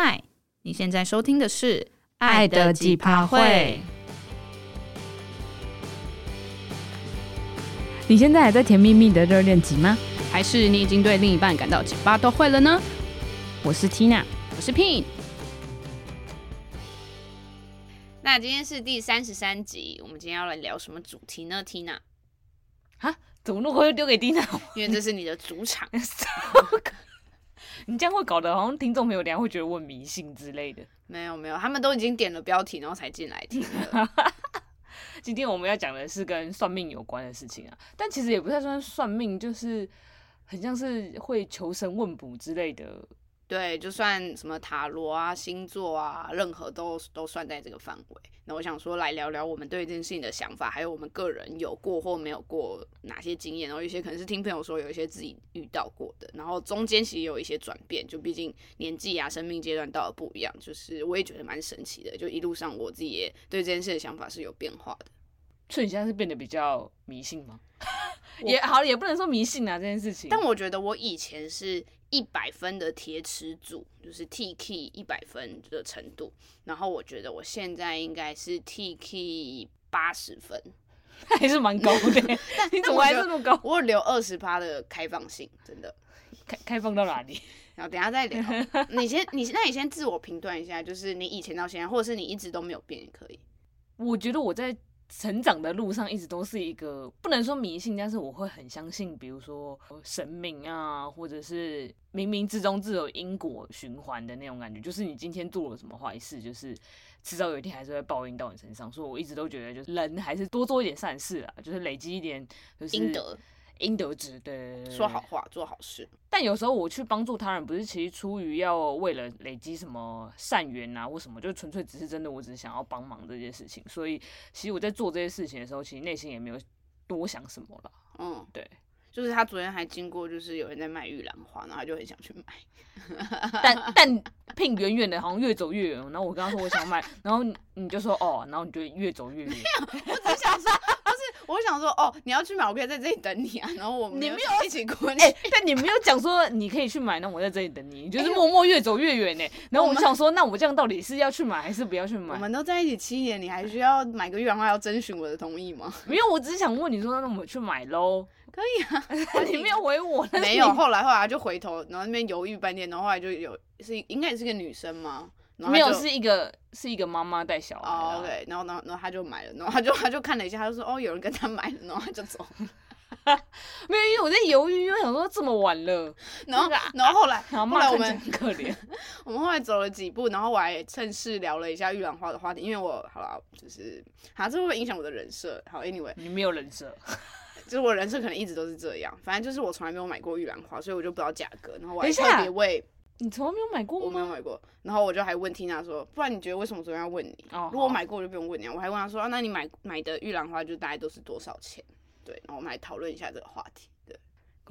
嗨，你现在收听的是《爱的几趴会》。你现在还在甜蜜蜜的热恋期吗？还是你已经对另一半感到几趴都会了呢？我是 Tina，我是 Pin。那今天是第三十三集，我们今天要来聊什么主题呢？Tina，啊，怎么那么快又丢给 Tina？因为这是你的主场。你这样会搞得好像听众朋友等下会觉得我很迷信之类的。没有没有，他们都已经点了标题，然后才进来听的。今天我们要讲的是跟算命有关的事情啊，但其实也不太算算命，就是很像是会求神问卜之类的。对，就算什么塔罗啊、星座啊，任何都都算在这个范围。那我想说，来聊聊我们对这件事情的想法，还有我们个人有过或没有过哪些经验，然后有些可能是听朋友说，有一些自己遇到过的，然后中间其实有一些转变，就毕竟年纪啊、生命阶段到了不一样，就是我也觉得蛮神奇的。就一路上我自己也对这件事的想法是有变化的。所以你现在是变得比较迷信吗？也好，也不能说迷信啊这件事情。但我觉得我以前是。一百分的铁齿组，就是 T K 一百分的程度，然后我觉得我现在应该是 T K 八十分，还是蛮高的。但你怎么还这么高？我有留二十趴的开放性，真的。开开放到哪里？然后等下再聊。你先，你那你先自我评断一下，就是你以前到现在，或者是你一直都没有变也可以。我觉得我在。成长的路上一直都是一个不能说迷信，但是我会很相信，比如说神明啊，或者是冥冥之中自有因果循环的那种感觉。就是你今天做了什么坏事，就是迟早有一天还是会报应到你身上。所以我一直都觉得，就是人还是多做一点善事啊，就是累积一点就是。应得之，对，说好话，做好事。但有时候我去帮助他人，不是其实出于要为了累积什么善缘啊，或什么，就纯粹只是真的，我只是想要帮忙这件事情。所以，其实我在做这些事情的时候，其实内心也没有多想什么了。嗯，对。就是他昨天还经过，就是有人在卖玉兰花，然后他就很想去买。但但 Pin 远远的，好像越走越远。然后我跟他说我想买，然后你就说哦，然后你就越走越远。我只想说。我想说哦，你要去买，我可以在这里等你啊。然后我们你没有一起过去，但你没有讲说你可以去买，那我在这里等你，你就是默默越走越远呢。然后我们想说，那我这样到底是要去买还是不要去买？我们都在一起七年，你还需要买个月光花要征询我的同意吗？没有，我只是想问你说，那我们去买喽？可以啊，你没有回我，没有。后来后来就回头，然后那边犹豫半天，然后后来就有是应该也是个女生吗？没有，是一个是一个妈妈带小孩。然后然后然后他就买了，然后他就他就看了一下，他就说哦，有人跟他买了，然后他就走。没有，因为我在犹豫，因为想说这么晚了，然后然后后来后来我们很可怜，我们后来走了几步，然后我还趁势聊了一下玉兰花的话题，因为我好了，就是好，这会不会影响我的人设？好，Anyway，你没有人设，就是我人设可能一直都是这样，反正就是我从来没有买过玉兰花，所以我就不知道价格，然后我还特别为。你从来没有买过吗？我没有买过，然后我就还问缇娜说，不然你觉得为什么昨天要问你？哦，如果我买过，我就不用问你。我还问他说，啊，那你买买的玉兰花就大概都是多少钱？对，然后我们来讨论一下这个话题。对，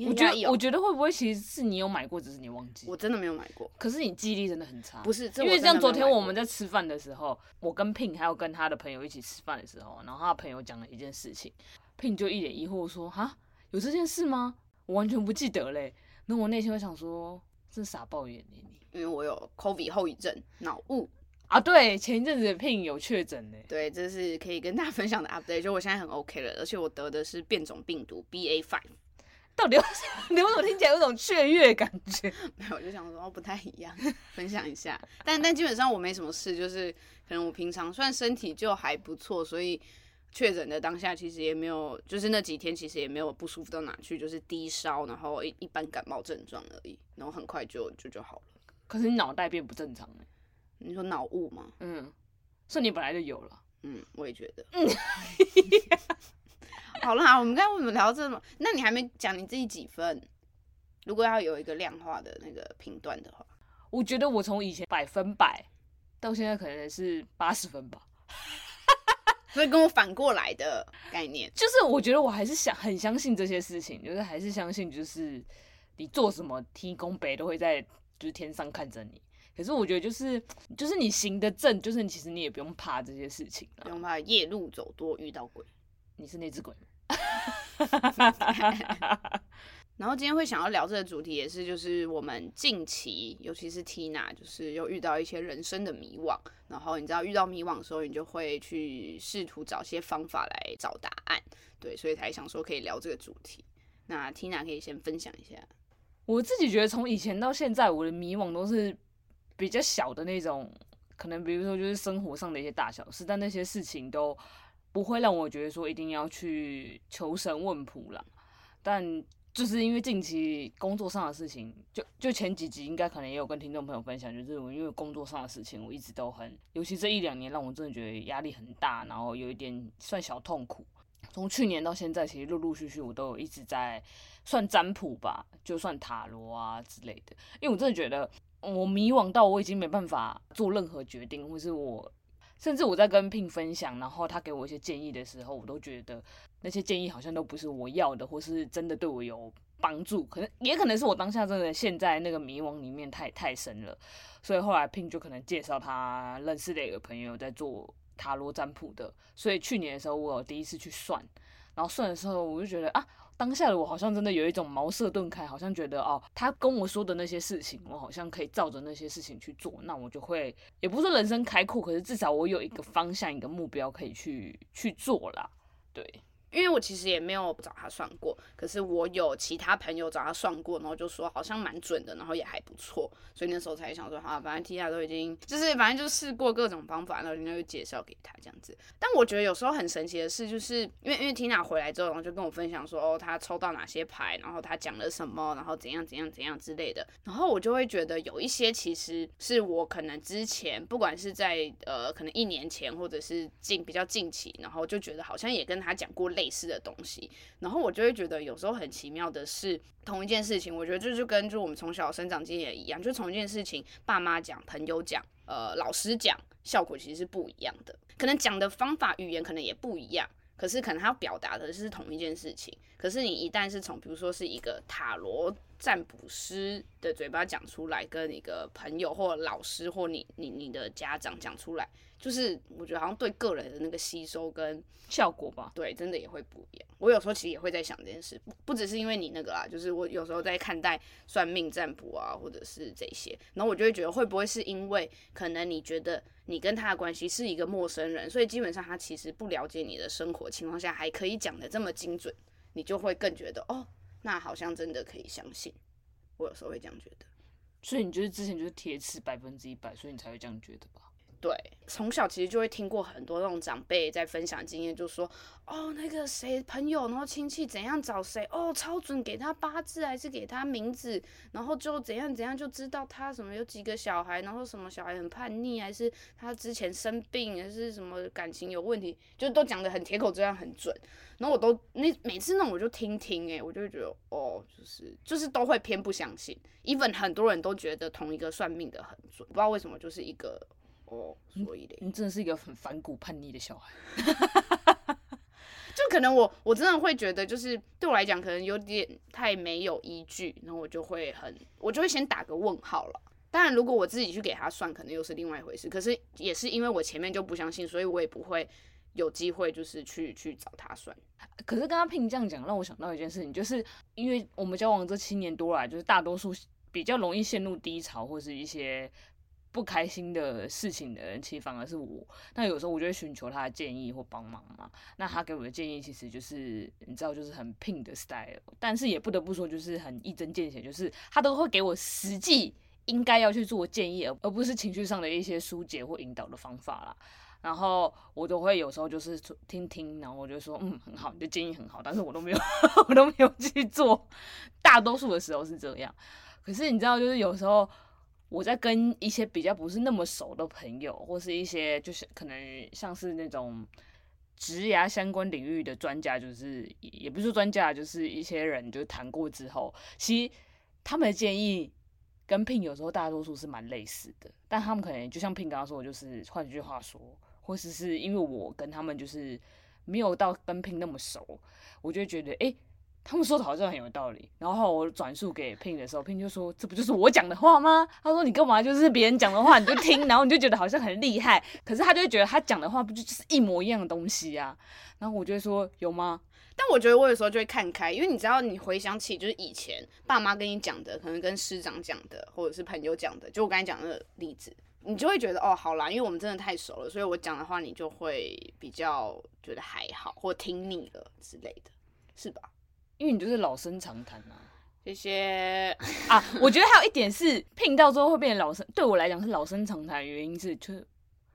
我觉得我觉得会不会其实是你有买过，只是你忘记？我真的没有买过，可是你记忆力真的很差。不是，因为像昨天我们在吃饭的时候，我跟 Pin 还有跟他的朋友一起吃饭的时候，然后他的朋友讲了一件事情，Pin 就一脸疑惑说，哈，有这件事吗？我完全不记得嘞。那我内心会想说，真傻抱怨你。因为我有 COVID 后遗症，脑雾啊，对，前一阵子 Pin 有确诊呢，对，这是可以跟大家分享的 update，就我现在很 OK 了，而且我得的是变种病毒 BA5，到底有什么？你为什么听起来有种雀跃感觉？没有，我就想说不太一样，分享一下，但但基本上我没什么事，就是可能我平常算身体就还不错，所以。确诊的当下，其实也没有，就是那几天其实也没有不舒服到哪去，就是低烧，然后一一般感冒症状而已，然后很快就就就好了。可是你脑袋变不正常了，你说脑雾吗？嗯，是你本来就有了。嗯，我也觉得。嗯，好了，好，我们刚才为什么聊这么？那你还没讲你自己几分？如果要有一个量化的那个评断的话，我觉得我从以前百分百到现在可能是八十分吧。所以跟我反过来的概念，就是我觉得我还是想很相信这些事情，就是还是相信，就是你做什么天公伯都会在就是天上看着你。可是我觉得就是就是你行得正，就是你其实你也不用怕这些事情，不用怕夜路走多遇到鬼。你是那只鬼吗？然后今天会想要聊这个主题，也是就是我们近期，尤其是 Tina，就是又遇到一些人生的迷惘。然后你知道遇到迷惘的时候，你就会去试图找些方法来找答案。对，所以才想说可以聊这个主题。那 Tina 可以先分享一下。我自己觉得从以前到现在，我的迷惘都是比较小的那种，可能比如说就是生活上的一些大小事，但那些事情都不会让我觉得说一定要去求神问卜了。但就是因为近期工作上的事情，就就前几集应该可能也有跟听众朋友分享，就是我因为工作上的事情，我一直都很，尤其这一两年让我真的觉得压力很大，然后有一点算小痛苦。从去年到现在，其实陆陆续续我都有一直在算占卜吧，就算塔罗啊之类的，因为我真的觉得我迷惘到我已经没办法做任何决定，或是我。甚至我在跟 Pin 分享，然后他给我一些建议的时候，我都觉得那些建议好像都不是我要的，或是真的对我有帮助。可能也可能是我当下真的陷在那个迷惘里面太太深了，所以后来 Pin 就可能介绍他认识的一个朋友在做塔罗占卜的。所以去年的时候，我有第一次去算，然后算的时候，我就觉得啊。当下的我好像真的有一种茅塞顿开，好像觉得哦，他跟我说的那些事情，我好像可以照着那些事情去做，那我就会，也不是人生开阔，可是至少我有一个方向、一个目标可以去去做啦，对。因为我其实也没有找他算过，可是我有其他朋友找他算过，然后就说好像蛮准的，然后也还不错，所以那时候才想说，好，反正 Tia 都已经就是反正就试过各种方法，然后人家就介绍给他这样子。但我觉得有时候很神奇的事，就是因为因为 Tina 回来之后，然后就跟我分享说，哦，他抽到哪些牌，然后他讲了什么，然后怎样怎样怎样之类的，然后我就会觉得有一些其实是我可能之前不管是在呃可能一年前或者是近比较近期，然后就觉得好像也跟他讲过类似的东西，然后我就会觉得有时候很奇妙的是，同一件事情，我觉得这就跟就我们从小生长经验一样，就同一件事情，爸妈讲、朋友讲、呃老师讲，效果其实是不一样的，可能讲的方法、语言可能也不一样，可是可能他要表达的是同一件事情，可是你一旦是从比如说是一个塔罗占卜师的嘴巴讲出来，跟一个朋友或老师或你你你的家长讲出来。就是我觉得好像对个人的那个吸收跟效果吧，对，真的也会不一样。我有时候其实也会在想这件事，不不只是因为你那个啦，就是我有时候在看待算命占卜啊，或者是这些，然后我就会觉得会不会是因为可能你觉得你跟他的关系是一个陌生人，所以基本上他其实不了解你的生活情况下，还可以讲的这么精准，你就会更觉得哦，那好像真的可以相信。我有时候会这样觉得，所以你就是之前就是铁齿百分之一百，所以你才会这样觉得吧？对，从小其实就会听过很多那种长辈在分享经验，就说哦，那个谁朋友，然后亲戚怎样找谁，哦，超准，给他八字还是给他名字，然后就怎样怎样就知道他什么有几个小孩，然后什么小孩很叛逆，还是他之前生病，还是什么感情有问题，就都讲得很铁口直断，很准。然后我都那每次那种我就听听，诶，我就觉得哦，就是就是都会偏不相信。even 很多人都觉得同一个算命的很准，不知道为什么就是一个。哦，所以嘞，你真的是一个很反骨叛逆的小孩，就可能我我真的会觉得，就是对我来讲，可能有点太没有依据，然后我就会很，我就会先打个问号了。当然，如果我自己去给他算，可能又是另外一回事。可是也是因为我前面就不相信，所以我也不会有机会就是去去找他算。可是刚刚 Pin 这样讲，让我想到一件事情，就是因为我们交往这七年多来，就是大多数比较容易陷入低潮或是一些。不开心的事情的人，其实反而是我。那有时候我就会寻求他的建议或帮忙嘛。那他给我的建议其实就是，你知道，就是很 Pin 的 style。但是也不得不说，就是很一针见血，就是他都会给我实际应该要去做建议，而而不是情绪上的一些疏解或引导的方法啦。然后我都会有时候就是听听，然后我就说，嗯，很好，你的建议很好，但是我都没有，我都没有去做。大多数的时候是这样。可是你知道，就是有时候。我在跟一些比较不是那么熟的朋友，或是一些就是可能像是那种职涯相关领域的专家，就是也不是专家，就是一些人就谈过之后，其实他们的建议跟 Pin 有时候大多数是蛮类似的，但他们可能就像 Pin 刚刚说，就是换句话说，或是是因为我跟他们就是没有到跟 Pin 那么熟，我就觉得哎。欸他们说的好像很有道理，然后我转述给 Pin 的时候，Pin 就说：“这不就是我讲的话吗？”他说：“你干嘛就是别人讲的话你就听，然后你就觉得好像很厉害，可是他就会觉得他讲的话不就就是一模一样的东西啊？”然后我就会说：“有吗？”但我觉得我有时候就会看开，因为你知道，你回想起就是以前爸妈跟你讲的，可能跟师长讲的，或者是朋友讲的，就我刚才讲的那个例子，你就会觉得哦，好啦，因为我们真的太熟了，所以我讲的话你就会比较觉得还好，或听腻了之类的，是吧？因为你就是老生常谈啊。谢谢啊，我觉得还有一点是聘到之后会变成老生，对我来讲是老生常谈原因是，就是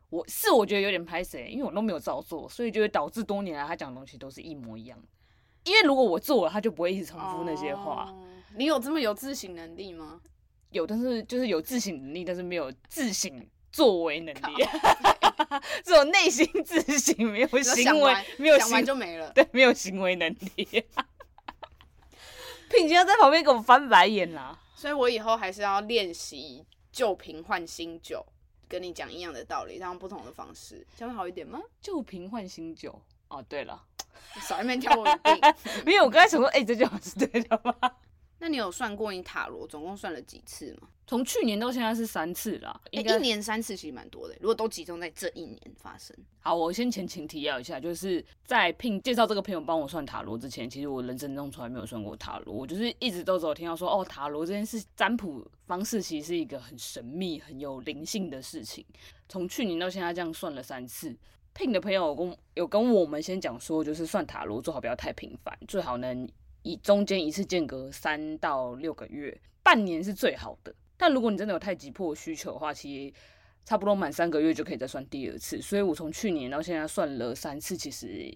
我是我觉得有点拍谁，因为我都没有照做，所以就会导致多年来他讲的东西都是一模一样。因为如果我做了，他就不会一直重复那些话。哦，你有这么有自省能力吗？有，但是就是有自省能力，但是没有自省作为能力，只有内心自省，没有行为，没有行完就没了。对，没有行为能力。聘金要在旁边给我翻白眼啦，所以我以后还是要练习旧瓶换新酒，跟你讲一样的道理，用不同的方式，这样会好一点吗？旧瓶换新酒，哦，对了，少一面挑我的病，没有，我刚才想说，哎、欸，这句话 是对的吗？那你有算过你塔罗总共算了几次吗？从去年到现在是三次啦，欸、一年三次其实蛮多的。如果都集中在这一年发生，好，我先前情提要一下，就是在聘介绍这个朋友帮我算塔罗之前，其实我人生中从来没有算过塔罗，我就是一直都只有听到说，哦，塔罗这件事占卜方式其实是一个很神秘、很有灵性的事情。从去年到现在这样算了三次，聘的朋友有跟有跟我们先讲说，就是算塔罗最好不要太频繁，最好能。以中间一次间隔三到六个月，半年是最好的。但如果你真的有太急迫需求的话，其实差不多满三个月就可以再算第二次。所以我从去年到现在算了三次，其实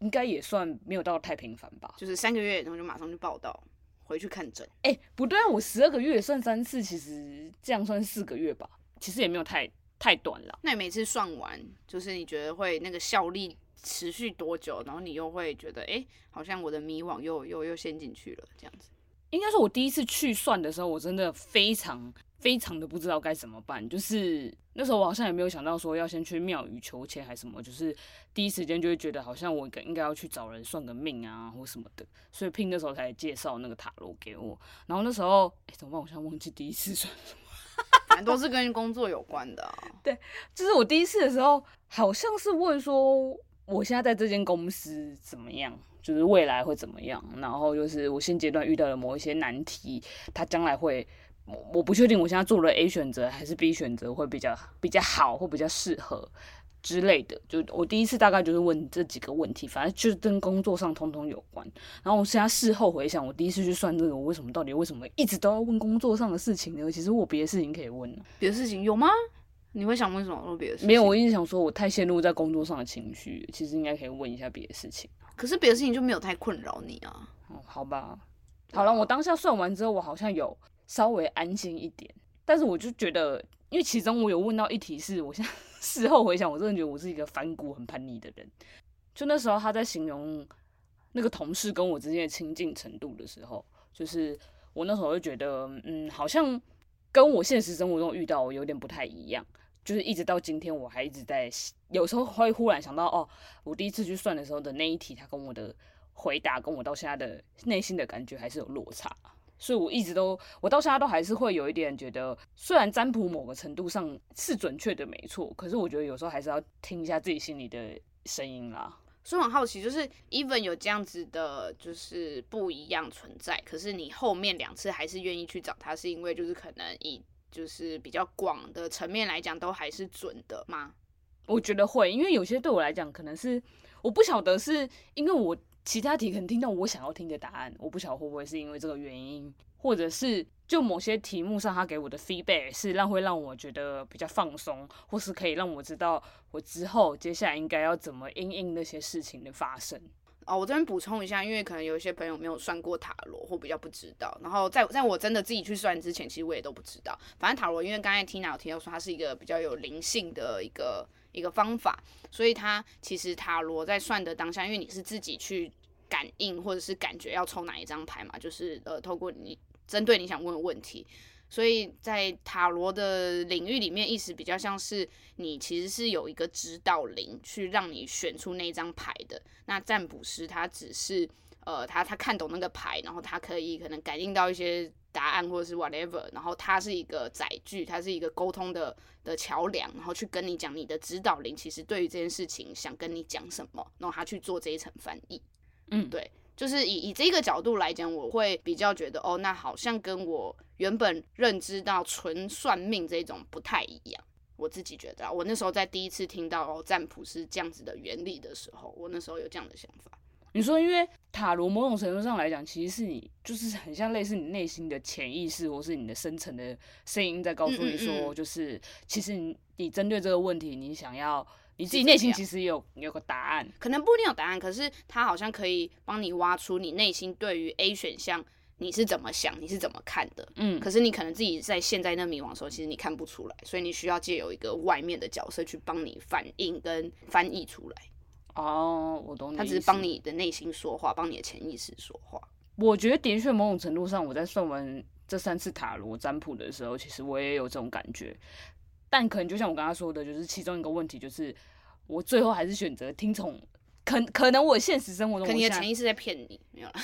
应该也算没有到太频繁吧。就是三个月，然后就马上就报到，回去看诊。哎、欸，不对啊，我十二个月算三次，其实这样算四个月吧，其实也没有太太短了。那你每次算完，就是你觉得会那个效力？持续多久？然后你又会觉得，哎、欸，好像我的迷惘又又又陷进去了，这样子。应该说，我第一次去算的时候，我真的非常非常的不知道该怎么办。就是那时候我好像也没有想到说要先去庙宇求签还是什么，就是第一时间就会觉得好像我应该要去找人算个命啊或什么的。所以聘那时候才介绍那个塔罗给我。然后那时候，哎、欸，怎么办？我现在忘记第一次算什么。反正都是跟工作有关的、啊。对，就是我第一次的时候，好像是问说。我现在在这间公司怎么样？就是未来会怎么样？然后就是我现阶段遇到了某一些难题，它将来会，我我不确定我现在做了 A 选择还是 B 选择会比较比较好或比较适合之类的。就我第一次大概就是问这几个问题，反正就是跟工作上通通有关。然后我现在事后回想，我第一次去算这个，我为什么到底为什么一直都要问工作上的事情呢？其实我别的事情可以问。别的事情有吗？你会想问什么？问别的事情？没有，我一直想说，我太陷入在工作上的情绪，其实应该可以问一下别的事情。可是别的事情就没有太困扰你啊？哦，好吧，好了，我当下算完之后，我好像有稍微安心一点。但是我就觉得，因为其中我有问到一题，是我现在 事后回想，我真的觉得我是一个反骨、很叛逆的人。就那时候他在形容那个同事跟我之间的亲近程度的时候，就是我那时候就觉得，嗯，好像跟我现实生活中遇到有点不太一样。就是一直到今天，我还一直在，有时候会忽然想到，哦，我第一次去算的时候的那一题，他跟我的回答，跟我到现在的内心的感觉还是有落差，所以我一直都，我到现在都还是会有一点觉得，虽然占卜某个程度上是准确的，没错，可是我觉得有时候还是要听一下自己心里的声音啦。所以我很好奇，就是 even 有这样子的，就是不一样存在，可是你后面两次还是愿意去找他，是因为就是可能以。就是比较广的层面来讲，都还是准的吗？我觉得会，因为有些对我来讲，可能是我不晓得是因为我其他题可能听到我想要听的答案，我不晓得会不会是因为这个原因，或者是就某些题目上他给我的 feedback 是让会让我觉得比较放松，或是可以让我知道我之后接下来应该要怎么因应那些事情的发生。哦，我这边补充一下，因为可能有一些朋友没有算过塔罗，或比较不知道。然后在在我真的自己去算之前，其实我也都不知道。反正塔罗，因为刚才 Tina 有提到说它是一个比较有灵性的一个一个方法，所以它其实塔罗在算的当下，因为你是自己去感应或者是感觉要抽哪一张牌嘛，就是呃透过你针对你想问的问题。所以在塔罗的领域里面，意思比较像是你其实是有一个指导灵去让你选出那张牌的。那占卜师他只是呃，他他看懂那个牌，然后他可以可能感应到一些答案或者是 whatever，然后他是一个载具，他是一个沟通的的桥梁，然后去跟你讲你的指导灵其实对于这件事情想跟你讲什么，然后他去做这一层翻译。嗯，对，就是以以这个角度来讲，我会比较觉得哦，那好像跟我原本认知到纯算命这种不太一样。我自己觉得啊，我那时候在第一次听到哦占卜是这样子的原理的时候，我那时候有这样的想法。你说，因为塔罗某种程度上来讲，其实是你就是很像类似你内心的潜意识，或是你的深层的声音在告诉你说，嗯嗯嗯就是其实你你针对这个问题，你想要你自己内心其实有有个答案，可能不一定有答案，可是它好像可以帮你挖出你内心对于 A 选项你是怎么想，你是怎么看的，嗯，可是你可能自己在现在那迷惘的时候，其实你看不出来，所以你需要借由一个外面的角色去帮你反映跟翻译出来。哦，我懂你。他只是帮你的内心说话，帮你的潜意识说话。我觉得的确，某种程度上，我在算完这三次塔罗占卜的时候，其实我也有这种感觉。但可能就像我刚刚说的，就是其中一个问题，就是我最后还是选择听从。可可能我现实生活中，可你的潜意识在骗你，没有啦，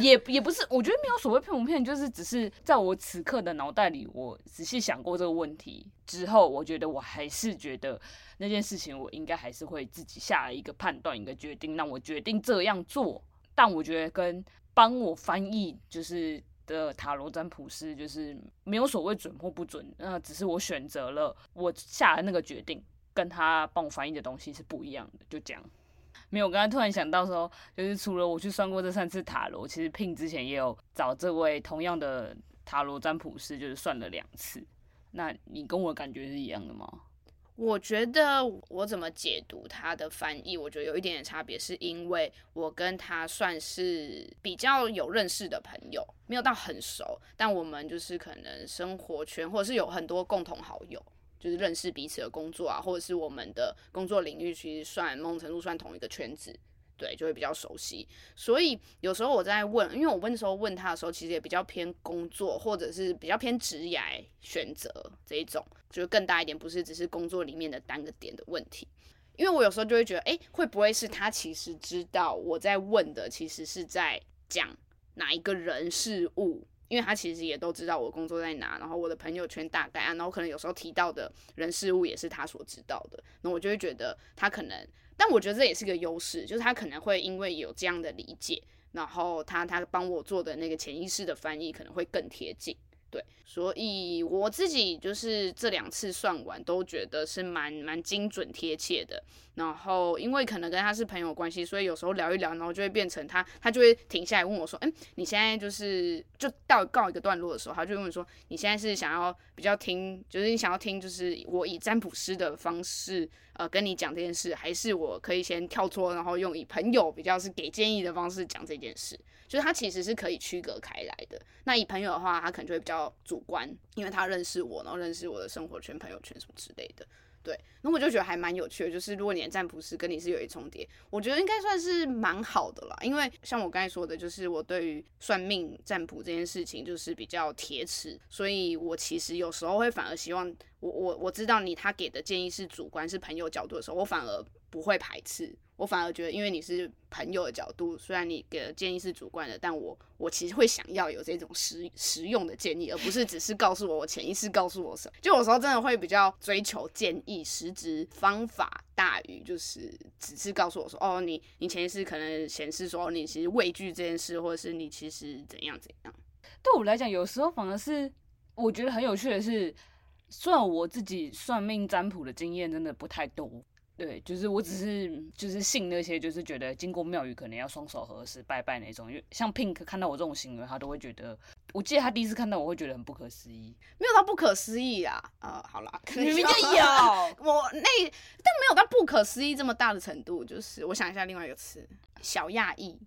也也不是，我觉得没有所谓骗不骗，就是只是在我此刻的脑袋里，我仔细想过这个问题之后，我觉得我还是觉得那件事情，我应该还是会自己下一个判断，一个决定，让我决定这样做。但我觉得跟帮我翻译就是的塔罗占卜师，就是没有所谓准或不准，那只是我选择了我下的那个决定，跟他帮我翻译的东西是不一样的，就这样。没有，我刚才突然想到说，就是除了我去算过这三次塔罗，其实 Pin 之前也有找这位同样的塔罗占卜师，就是算了两次。那你跟我感觉是一样的吗？我觉得我怎么解读他的翻译，我觉得有一点点差别，是因为我跟他算是比较有认识的朋友，没有到很熟，但我们就是可能生活圈或者是有很多共同好友。就是认识彼此的工作啊，或者是我们的工作领域，其实算某种程度算同一个圈子，对，就会比较熟悉。所以有时候我在问，因为我问的时候问他的时候，其实也比较偏工作，或者是比较偏职业选择这一种，就是更大一点，不是只是工作里面的单个点的问题。因为我有时候就会觉得，诶，会不会是他其实知道我在问的，其实是在讲哪一个人事物？因为他其实也都知道我工作在哪，然后我的朋友圈大概啊，然后可能有时候提到的人事物也是他所知道的，那我就会觉得他可能，但我觉得这也是个优势，就是他可能会因为有这样的理解，然后他他帮我做的那个潜意识的翻译可能会更贴近。对，所以我自己就是这两次算完都觉得是蛮蛮精准贴切的。然后因为可能跟他是朋友关系，所以有时候聊一聊，然后就会变成他他就会停下来问我说：“嗯，你现在就是就到告一个段落的时候，他就问我说：你现在是想要比较听，就是你想要听，就是我以占卜师的方式呃跟你讲这件事，还是我可以先跳脱，然后用以朋友比较是给建议的方式讲这件事？”就是他其实是可以区隔开来的。那以朋友的话，他可能就会比较主观，因为他认识我，然后认识我的生活圈、朋友圈什么之类的。对，那我就觉得还蛮有趣的。就是如果你的占卜师跟你是有一重叠，我觉得应该算是蛮好的啦。因为像我刚才说的，就是我对于算命占卜这件事情就是比较铁齿，所以我其实有时候会反而希望我我我知道你他给的建议是主观是朋友角度的时候，我反而不会排斥。我反而觉得，因为你是朋友的角度，虽然你给的建议是主观的，但我我其实会想要有这种实实用的建议，而不是只是告诉我我潜意识告诉我什么。就有时候真的会比较追求建议，实质方法大于就是只是告诉我说，哦，你你潜意识可能显示说你其实畏惧这件事，或者是你其实怎样怎样。对我来讲，有时候反而是我觉得很有趣的是，虽然我自己算命占卜的经验真的不太多。对，就是我只是就是信那些，就是觉得经过庙宇可能要双手合十拜拜那种。因为像 Pink 看到我这种行为，他都会觉得，我记得他第一次看到我会觉得很不可思议，没有到不可思议啊。呃，好啦，明明就有 我那，但没有到不可思议这么大的程度。就是我想一下另外一个词，小讶异。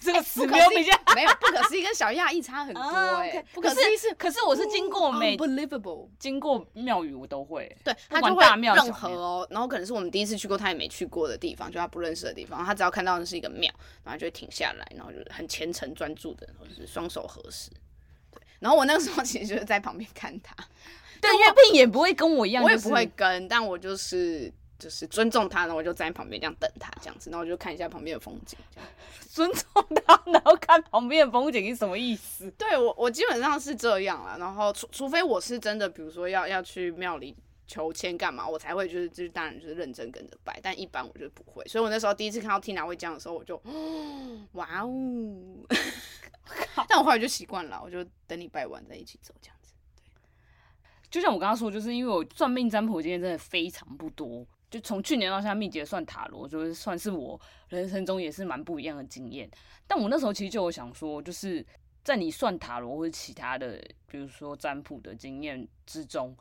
这个词没有比较，没有不可思议跟小亚异差很多哎、欸，不可思议是，可是我是经过每 unbelievable 经过庙宇我都会，对，他就会任何哦，然后可能是我们第一次去过他也没去过的地方，就他不认识的地方，他只要看到那是一个庙，然后就会停下来，然后就很虔诚专注的，或者是双手合十，对，然后我那个时候 其实就是在旁边看他，对，因为 Pin 也不会跟我一样，我也不会跟，但我就是。就是尊重他，然后我就站在旁边这样等他，这样子，然后我就看一下旁边的风景。尊重他，然后看旁边的风景是什么意思？对我，我基本上是这样啦。然后除除非我是真的，比如说要要去庙里求签干嘛，我才会就是就是当然就是认真跟着拜，但一般我就不会。所以我那时候第一次看到 Tina 会这样的时候，我就哇哦，但我后来就习惯了，我就等你拜完再一起走这样子。对，就像我刚刚说，就是因为我算命占卜经验真的非常不多，就从去年到现在，密集算塔罗，就是算是我人生中也是蛮不一样的经验。但我那时候其实就有想说，就是在你算塔罗或者其他的，比如说占卜的经验之中。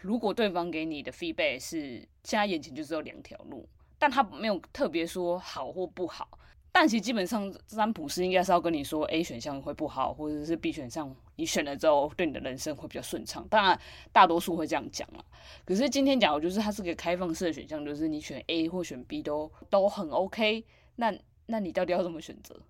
如果对方给你的 feedback 是现在眼前就只有两条路，但他没有特别说好或不好，但其实基本上占卜师应该是要跟你说 A 选项会不好，或者是 B 选项你选了之后对你的人生会比较顺畅。当然大多数会这样讲了。可是今天讲的就是它是个开放式的选项，就是你选 A 或选 B 都都很 OK。那那你到底要怎么选择？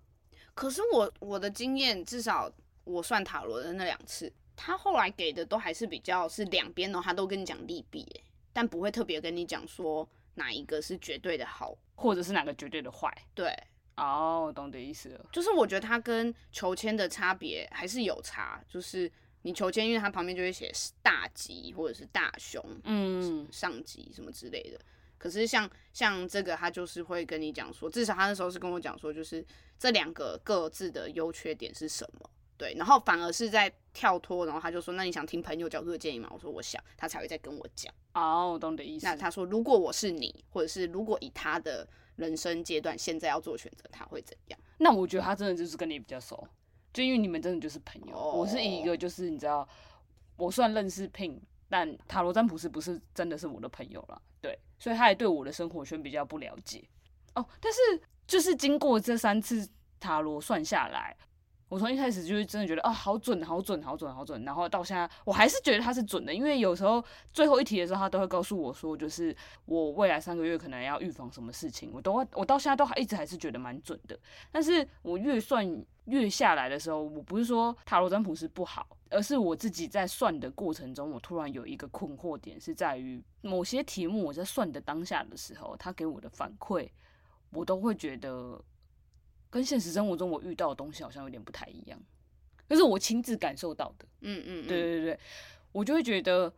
可是我我的经验，至少我算塔罗的那两次。他后来给的都还是比较是两边的，他都跟你讲利弊，但不会特别跟你讲说哪一个是绝对的好，或者是哪个绝对的坏。对，哦，我懂的意思了。就是我觉得他跟求签的差别还是有差，就是你求签，因为他旁边就会写大吉或者是大凶，嗯，上吉什么之类的。可是像像这个，他就是会跟你讲说，至少他那时候是跟我讲说，就是这两个各自的优缺点是什么。对，然后反而是在跳脱，然后他就说：“那你想听朋友角度的建议吗？”我说：“我想。”他才会再跟我讲。哦，我懂的意思。那他说：“如果我是你，或者是如果以他的人生阶段现在要做选择，他会怎样？”那我觉得他真的就是跟你比较熟，就因为你们真的就是朋友。哦、我是一个就是你知道，我算认识 Pin，但塔罗占卜师不是真的是我的朋友了。对，所以他也对我的生活圈比较不了解。哦，但是就是经过这三次塔罗算下来。我从一开始就是真的觉得啊，好准，好准，好准，好准。然后到现在，我还是觉得它是准的，因为有时候最后一题的时候，他都会告诉我说，就是我未来三个月可能要预防什么事情，我都会，我到现在都还一直还是觉得蛮准的。但是我越算越下来的时候，我不是说塔罗占卜是不好，而是我自己在算的过程中，我突然有一个困惑点，是在于某些题目我在算的当下的时候，他给我的反馈，我都会觉得。跟现实生活中我遇到的东西好像有点不太一样，可是我亲自感受到的。嗯嗯，对对对，我就会觉得，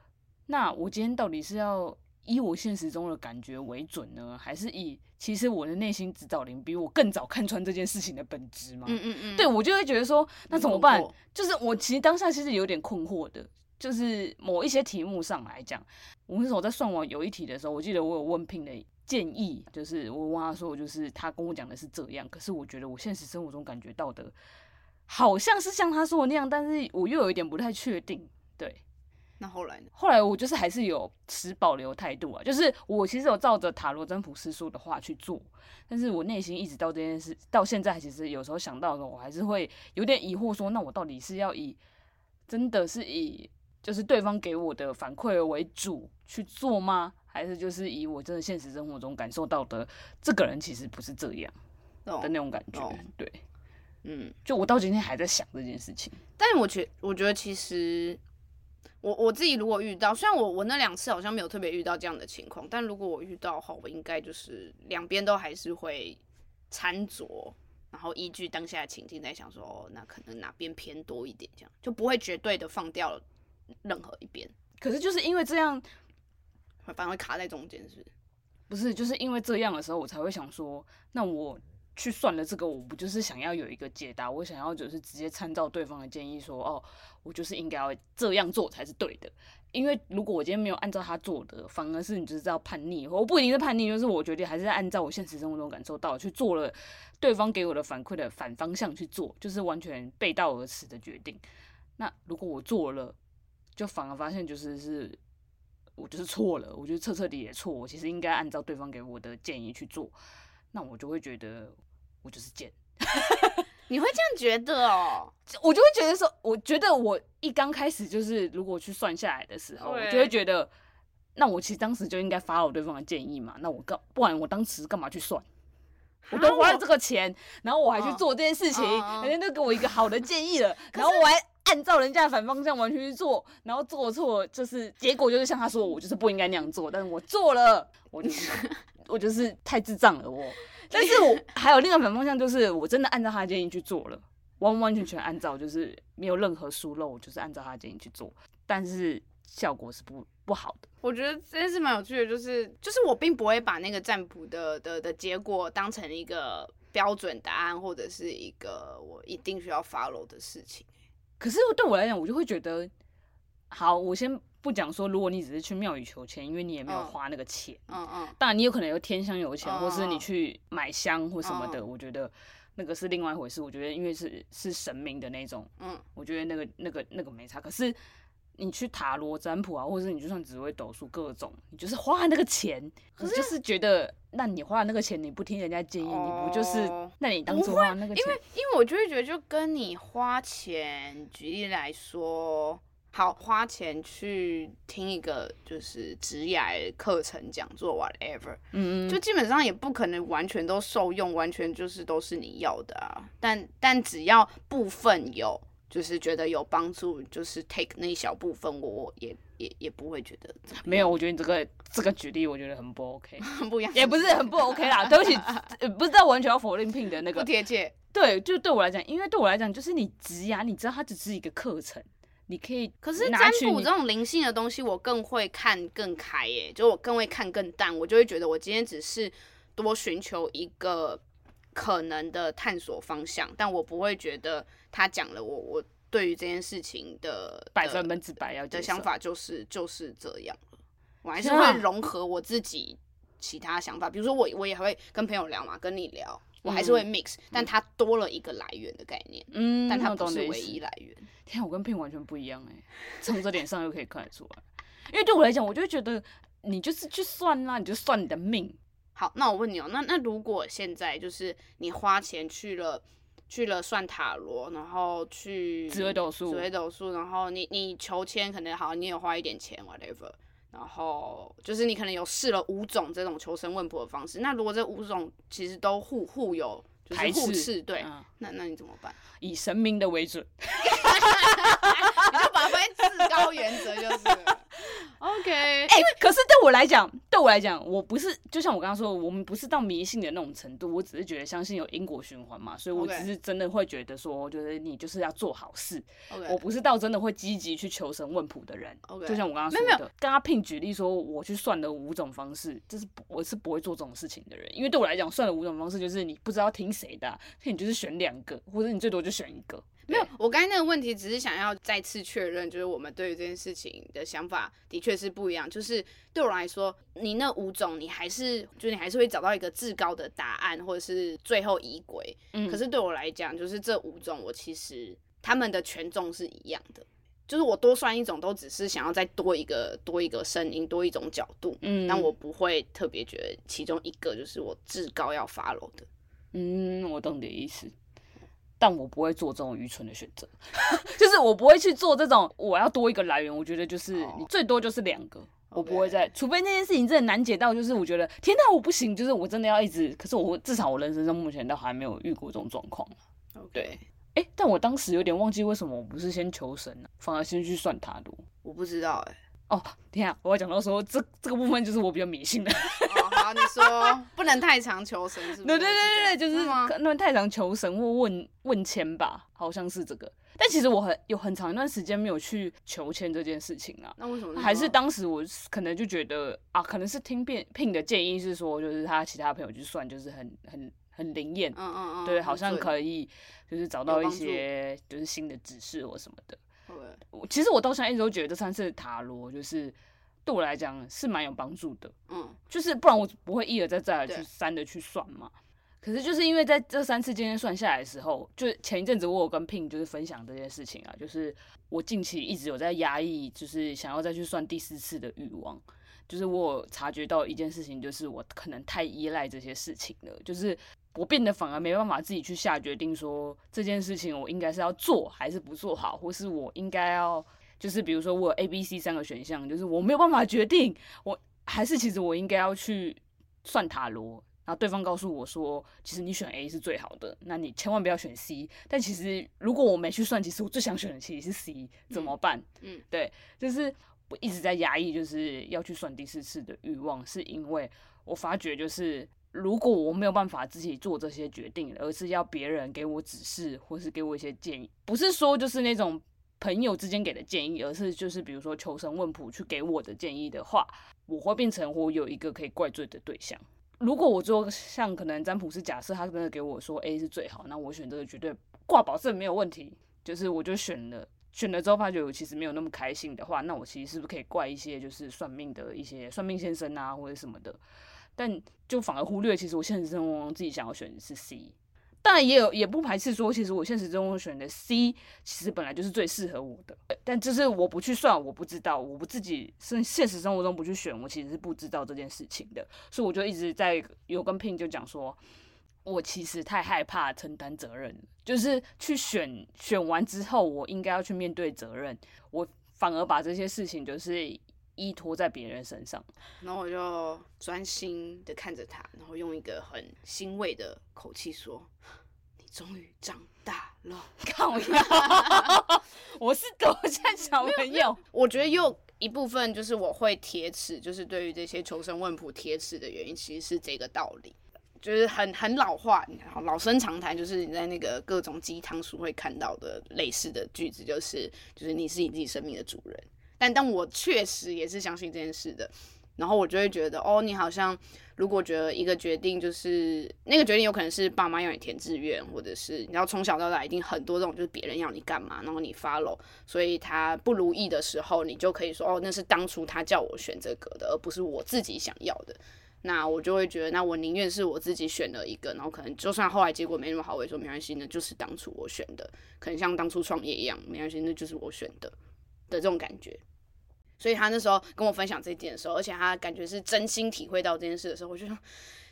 那我今天到底是要以我现实中的感觉为准呢，还是以其实我的内心指导灵比我更早看穿这件事情的本质吗？嗯嗯嗯，对，我就会觉得说，那怎么办？就是我其实当下其实有点困惑的，就是某一些题目上来讲，我那时候在算完有一题的时候，我记得我有问 Pin 的。建议就是我问他说，我就是他跟我讲的是这样，可是我觉得我现实生活中感觉到的，好像是像他说的那样，但是我又有一点不太确定。对，那后来呢？后来我就是还是有持保留态度啊，就是我其实有照着塔罗占卜师说的话去做，但是我内心一直到这件事到现在，其实有时候想到的时候，我还是会有点疑惑，说那我到底是要以真的是以就是对方给我的反馈为主去做吗？还是就是以我真的现实生活中感受到的，这个人其实不是这样的那种感觉。Oh, oh. 对，嗯，就我到今天还在想这件事情。但是我觉我觉得其实我我自己如果遇到，虽然我我那两次好像没有特别遇到这样的情况，但如果我遇到的话，我应该就是两边都还是会掺酌，然后依据当下的情境在想说，哦，那可能哪边偏多一点，这样就不会绝对的放掉任何一边。可是就是因为这样。反而会卡在中间，是不是？不是，就是因为这样的时候，我才会想说，那我去算了这个，我不就是想要有一个解答？我想要就是直接参照对方的建议说，哦，我就是应该要这样做才是对的。因为如果我今天没有按照他做的，反而是你就是要叛逆，我不一定是叛逆，就是我决定还是按照我现实生活中感受到去做了对方给我的反馈的反方向去做，就是完全背道而驰的决定。那如果我做了，就反而发现就是是。我就是错了，我觉得彻彻底底错。我其实应该按照对方给我的建议去做，那我就会觉得我就是贱。你会这样觉得哦？我就会觉得说，我觉得我一刚开始就是，如果去算下来的时候，我就会觉得，那我其实当时就应该 follow 对方的建议嘛。那我干，不然我当时干嘛去算？我都花了这个钱，然后我还去做这件事情，人家都给我一个好的建议了，然后我还。按照人家的反方向完全去做，然后做错，就是结果就是像他说，我就是不应该那样做，但是我做了，我就是我就是太智障了我。但是我还有另外反方向，就是我真的按照他的建议去做了，完完全全按照，就是没有任何疏漏，就是按照他的建议去做。但是效果是不不好的。我觉得这件事蛮有趣的，就是就是我并不会把那个占卜的的的结果当成一个标准答案，或者是一个我一定需要 follow 的事情。可是对我来讲，我就会觉得，好，我先不讲说，如果你只是去庙宇求签，因为你也没有花那个钱，嗯嗯，当然你有可能有天香油钱，或是你去买香或什么的，我觉得那个是另外一回事。我觉得因为是是神明的那种，嗯，我觉得那个那个那个没差。可是。你去塔罗占卜啊，或者是你就算只会斗数各种，你就是花那个钱，可是就是觉得，那你花那个钱，你不听人家建议，哦、你不就是？那你当初花那个钱，因为因为我就会觉得，就跟你花钱，举例来说，好花钱去听一个就是职涯课程讲座，whatever，嗯嗯，就基本上也不可能完全都受用，完全就是都是你要的啊。但但只要部分有。就是觉得有帮助，就是 take 那一小部分，我也也也不会觉得没有。我觉得你这个这个举例，我觉得很不 OK，很 不一样，也不是很不 OK 啦。对不起，不是在完全要否定 Pin 的那个不贴切。对，就对我来讲，因为对我来讲，就是你职涯，你知道它只是一个课程，你可以。可是占卜这种灵性的东西，我更会看更开耶，就我更会看更淡，我就会觉得我今天只是多寻求一个。可能的探索方向，但我不会觉得他讲了我我对于这件事情的百分百之百要的想法就是就是这样，我还是会融合我自己其他想法，比如说我我也会跟朋友聊嘛，跟你聊，我还是会 mix，、嗯、但它多了一个来源的概念，嗯，但它不是唯一来源。天啊，我跟 Pin 完全不一样哎，从这点上又可以看得出来，因为对我来讲，我就会觉得你就是去算啦，你就算你的命。好，那我问你哦，那那如果现在就是你花钱去了去了算塔罗，然后去紫微斗数，紫微斗数，然后你你求签可能好，你也花一点钱，whatever，然后就是你可能有试了五种这种求神问卜的方式，那如果这五种其实都互互有就是互斥，对，嗯、那那你怎么办？以神明的为准，你就把它放在至高原则就是。OK，哎、欸，可是对我来讲，对我来讲，我不是就像我刚刚说，我们不是到迷信的那种程度，我只是觉得相信有因果循环嘛，所以我只是真的会觉得说，就是你就是要做好事。Okay. 我不是到真的会积极去求神问卜的人。Okay. 就像我刚刚说的，跟阿 Pin 举例说，我去算了五种方式，就是我是不会做这种事情的人，因为对我来讲，算了五种方式就是你不知道听谁的、啊，所以你就是选两个，或者你最多就选一个。没有，我刚才那个问题只是想要再次确认，就是我们对于这件事情的想法的确是不一样。就是对我来说，你那五种，你还是就你还是会找到一个至高的答案，或者是最后疑轨。嗯。可是对我来讲，就是这五种，我其实他们的权重是一样的。就是我多算一种，都只是想要再多一个多一个声音，多一种角度。嗯。但我不会特别觉得其中一个就是我至高要 follow 的。嗯，我懂你的意思。但我不会做这种愚蠢的选择，就是我不会去做这种我要多一个来源。我觉得就是你最多就是两个，我不会再，除非那件事情真的难解到，就是我觉得天哪，我不行，就是我真的要一直。可是我至少我人生中目前都还没有遇过这种状况。对，哎，但我当时有点忘记为什么我不是先求神呢，反而先去算塔罗。我不知道哎。哦，天啊，我要讲到说这这个部分就是我比较迷信的。哦，好，你说 不能太常求神是不是？对对对对，就是不能太常求神或问问签吧，好像是这个。但其实我很有很长一段时间没有去求签这件事情啊。那为什么？还是当时我可能就觉得啊，可能是听变 Pin 的建议是说，就是他其他朋友去算，就是很很很灵验，嗯嗯嗯，对，好像可以就是找到一些就是新的指示或什么的。我其实我到现在一直都觉得这三次塔罗就是对我来讲是蛮有帮助的，嗯，就是不然我不会一而再再而去三的去算嘛。可是就是因为在这三次今天算下来的时候，就前一阵子我有跟 Pin 就是分享这件事情啊，就是我近期一直有在压抑，就是想要再去算第四次的欲望。就是我有察觉到一件事情，就是我可能太依赖这些事情了，就是。我变得反而没办法自己去下决定，说这件事情我应该是要做还是不做好，或是我应该要就是比如说我有 A、B、C 三个选项，就是我没有办法决定，我还是其实我应该要去算塔罗，然后对方告诉我说，其实你选 A 是最好的，那你千万不要选 C。但其实如果我没去算，其实我最想选的其实是 C，怎么办？嗯，嗯对，就是我一直在压抑，就是要去算第四次的欲望，是因为我发觉就是。如果我没有办法自己做这些决定，而是要别人给我指示，或是给我一些建议，不是说就是那种朋友之间给的建议，而是就是比如说求神问卜去给我的建议的话，我会变成我有一个可以怪罪的对象。如果我做像可能占卜师假设他真的给我说 A 是最好，那我选这个绝对挂保证没有问题。就是我就选了，选了之后发觉我其实没有那么开心的话，那我其实是不是可以怪一些就是算命的一些算命先生啊或者什么的？但就反而忽略其实我现实生活中自己想要选的是 C。当然也有，也不排斥说，其实我现实中选的 C，其实本来就是最适合我的。但就是我不去算，我不知道，我不自己是现实生活中不去选，我其实是不知道这件事情的。所以我就一直在有跟 Pin 就讲说，我其实太害怕承担责任，就是去选选完之后，我应该要去面对责任，我反而把这些事情就是依托在别人身上。然后我就专心的看着他，然后用一个很欣慰的口气说。你终于长大了，看我呀！我是多像小朋友。我觉得又一部分就是我会铁齿，就是对于这些求生问卜铁齿的原因，其实是这个道理，就是很很老话，老生常谈，就是你在那个各种鸡汤书会看到的类似的句子，就是就是你是你自己生命的主人。但但我确实也是相信这件事的。然后我就会觉得，哦，你好像如果觉得一个决定就是那个决定有可能是爸妈要你填志愿，或者是你要从小到大一定很多这种就是别人要你干嘛，然后你 follow，所以他不如意的时候，你就可以说，哦，那是当初他叫我选这个的，而不是我自己想要的。那我就会觉得，那我宁愿是我自己选了一个，然后可能就算后来结果没那么好，我也说没关系，那就是当初我选的，可能像当初创业一样，没关系，那就是我选的的这种感觉。所以他那时候跟我分享这一点的时候，而且他感觉是真心体会到这件事的时候，我就说：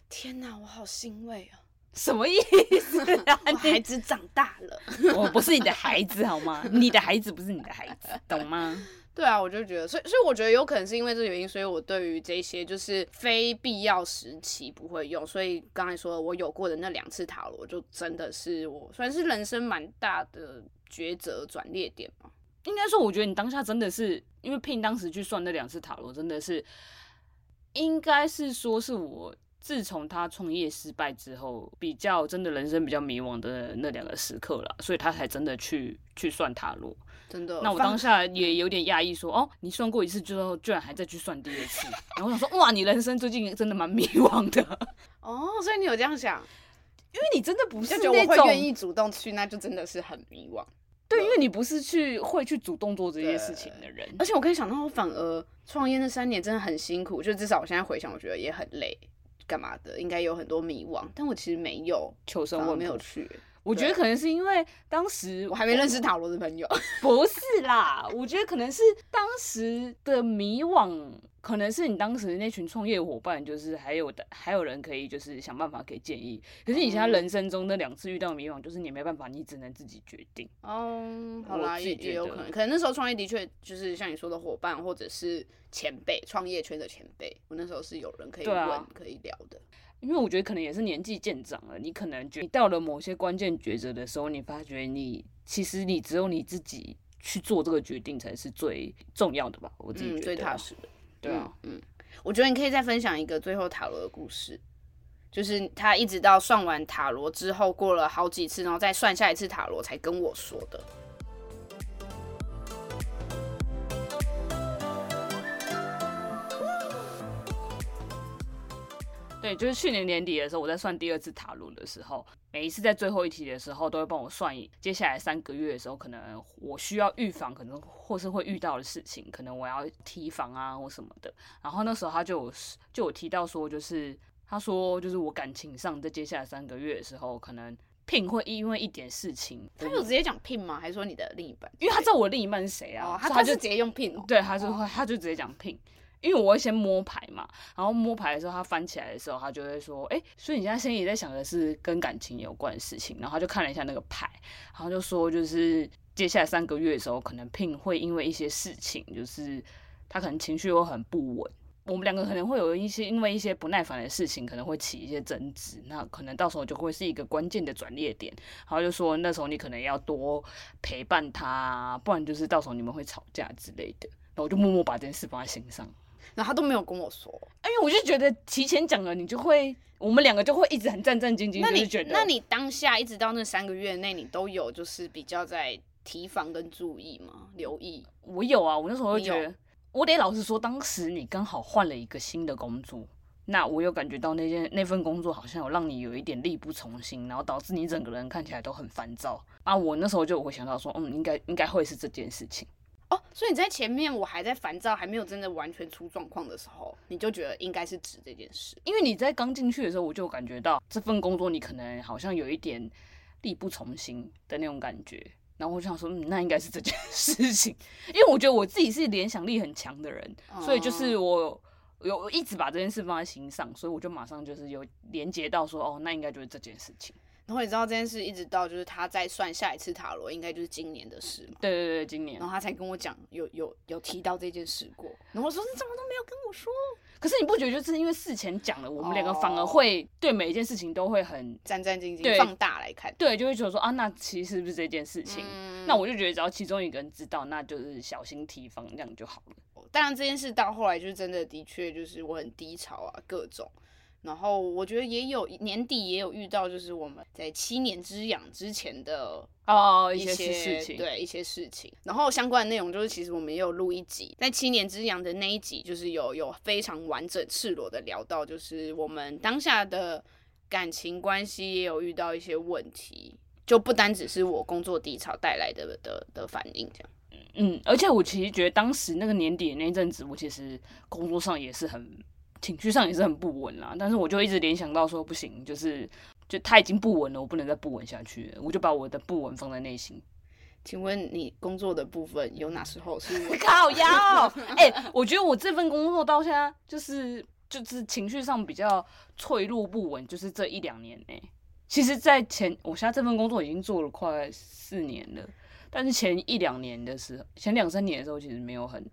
天哪，我好欣慰啊！什么意思啊？我孩子长大了，我不是你的孩子好吗？你的孩子不是你的孩子，懂吗？对啊，我就觉得，所以所以我觉得有可能是因为这个原因，所以我对于这些就是非必要时期不会用。所以刚才说的我有过的那两次塔罗，就真的是我算是人生蛮大的抉择转捩点嘛。应该说，我觉得你当下真的是，因为 Pin 当时去算那两次塔罗，真的是，应该是说是我自从他创业失败之后，比较真的人生比较迷惘的那两个时刻了，所以他才真的去去算塔罗。真的，那我当下也有点讶异，说哦，你算过一次之后，居然还再去算第二次，然后我想说，哇，你人生最近真的蛮迷惘的。哦，所以你有这样想，因为你真的不是那种会愿意主动去，那就真的是很迷惘。对，因为你不是去会去主动做这些事情的人，而且我可以想到，我反而创业那三年真的很辛苦，就至少我现在回想，我觉得也很累，干嘛的，应该有很多迷惘，但我其实没有求生，我没有去。我觉得可能是因为当时我还没认识塔罗的朋友，不是啦，我觉得可能是当时的迷惘。可能是你当时那群创业伙伴，就是还有的还有人可以就是想办法给建议。可是你现在人生中那两次遇到迷惘，就是你没办法，你只能自己决定。嗯，好啦，也也有可能，可能那时候创业的确就是像你说的伙伴，或者是前辈，创业圈的前辈，我那时候是有人可以问、啊、可以聊的。因为我觉得可能也是年纪渐长了，你可能觉得你到了某些关键抉择的时候，你发觉你其实你只有你自己去做这个决定才是最重要的吧？我自己觉得、嗯、最踏实的。对啊，嗯，我觉得你可以再分享一个最后塔罗的故事，就是他一直到算完塔罗之后，过了好几次，然后再算下一次塔罗才跟我说的。对，就是去年年底的时候，我在算第二次塔罗的时候，每一次在最后一题的时候，都会帮我算接下来三个月的时候，可能我需要预防，可能或是会遇到的事情，可能我要提防啊或什么的。然后那时候他就有就有提到说，就是他说就是我感情上在接下来三个月的时候，可能 Pin 会因为一点事情，他有直接讲 Pin 吗？还是说你的另一半？因为他知道我另一半是谁啊，哦、他他就直接用 Pin，对，他就会他就直接讲 Pin。因为我会先摸牌嘛，然后摸牌的时候，他翻起来的时候，他就会说：“哎、所以你现在心里在想的是跟感情有关的事情。”然后他就看了一下那个牌，然后就说：“就是接下来三个月的时候，可能 Pin 会因为一些事情，就是他可能情绪会很不稳。我们两个可能会有一些因为一些不耐烦的事情，可能会起一些争执。那可能到时候就会是一个关键的转捩点。然后就说那时候你可能要多陪伴他，不然就是到时候你们会吵架之类的。然后我就默默把这件事放在心上。”然后他都没有跟我说，因为我就觉得提前讲了，你就会，我们两个就会一直很战战兢兢。那你觉得，那你当下一直到那三个月内，你都有就是比较在提防跟注意吗？留意？我有啊，我那时候就觉得，我得老实说，当时你刚好换了一个新的工作，那我有感觉到那件那份工作好像有让你有一点力不从心，然后导致你整个人看起来都很烦躁啊。我那时候就会想到说，嗯，应该应该会是这件事情。哦，所以你在前面我还在烦躁，还没有真的完全出状况的时候，你就觉得应该是指这件事。因为你在刚进去的时候，我就感觉到这份工作你可能好像有一点力不从心的那种感觉，然后我就想说，嗯，那应该是这件事情。因为我觉得我自己是联想力很强的人，嗯、所以就是我有一直把这件事放在心上，所以我就马上就是有连接到说，哦，那应该就是这件事情。然后你知道这件事，一直到就是他再算下一次塔罗，应该就是今年的事嘛。对对对，今年。然后他才跟我讲，有有有提到这件事过。然后我说你怎么都没有跟我说？可是你不觉得就是因为事前讲了，我们两个反而会对每一件事情都会很战战兢兢，放大来看。对，就会觉得说啊，那其实是不是这件事情？嗯、那我就觉得只要其中一个人知道，那就是小心提防，这样就好了。当然这件事到后来就是真的，的确就是我很低潮啊，各种。然后我觉得也有年底也有遇到，就是我们在七年之痒之前的哦一些事情，对一些事情。然后相关的内容就是，其实我们也有录一集，在七年之痒的那一集，就是有有非常完整赤裸的聊到，就是我们当下的感情关系也有遇到一些问题，就不单只是我工作低潮带来的的的反应这样。嗯，而且我其实觉得当时那个年底的那阵子，我其实工作上也是很。情绪上也是很不稳啦，但是我就一直联想到说不行，就是就他已经不稳了，我不能再不稳下去了，我就把我的不稳放在内心。请问你工作的部分有哪时候是 靠腰？哎、欸，我觉得我这份工作到现在就是就是情绪上比较脆弱不稳，就是这一两年呢、欸。其实，在前我现在这份工作已经做了快四年了，但是前一两年的时候，前两三年的时候，其实没有很。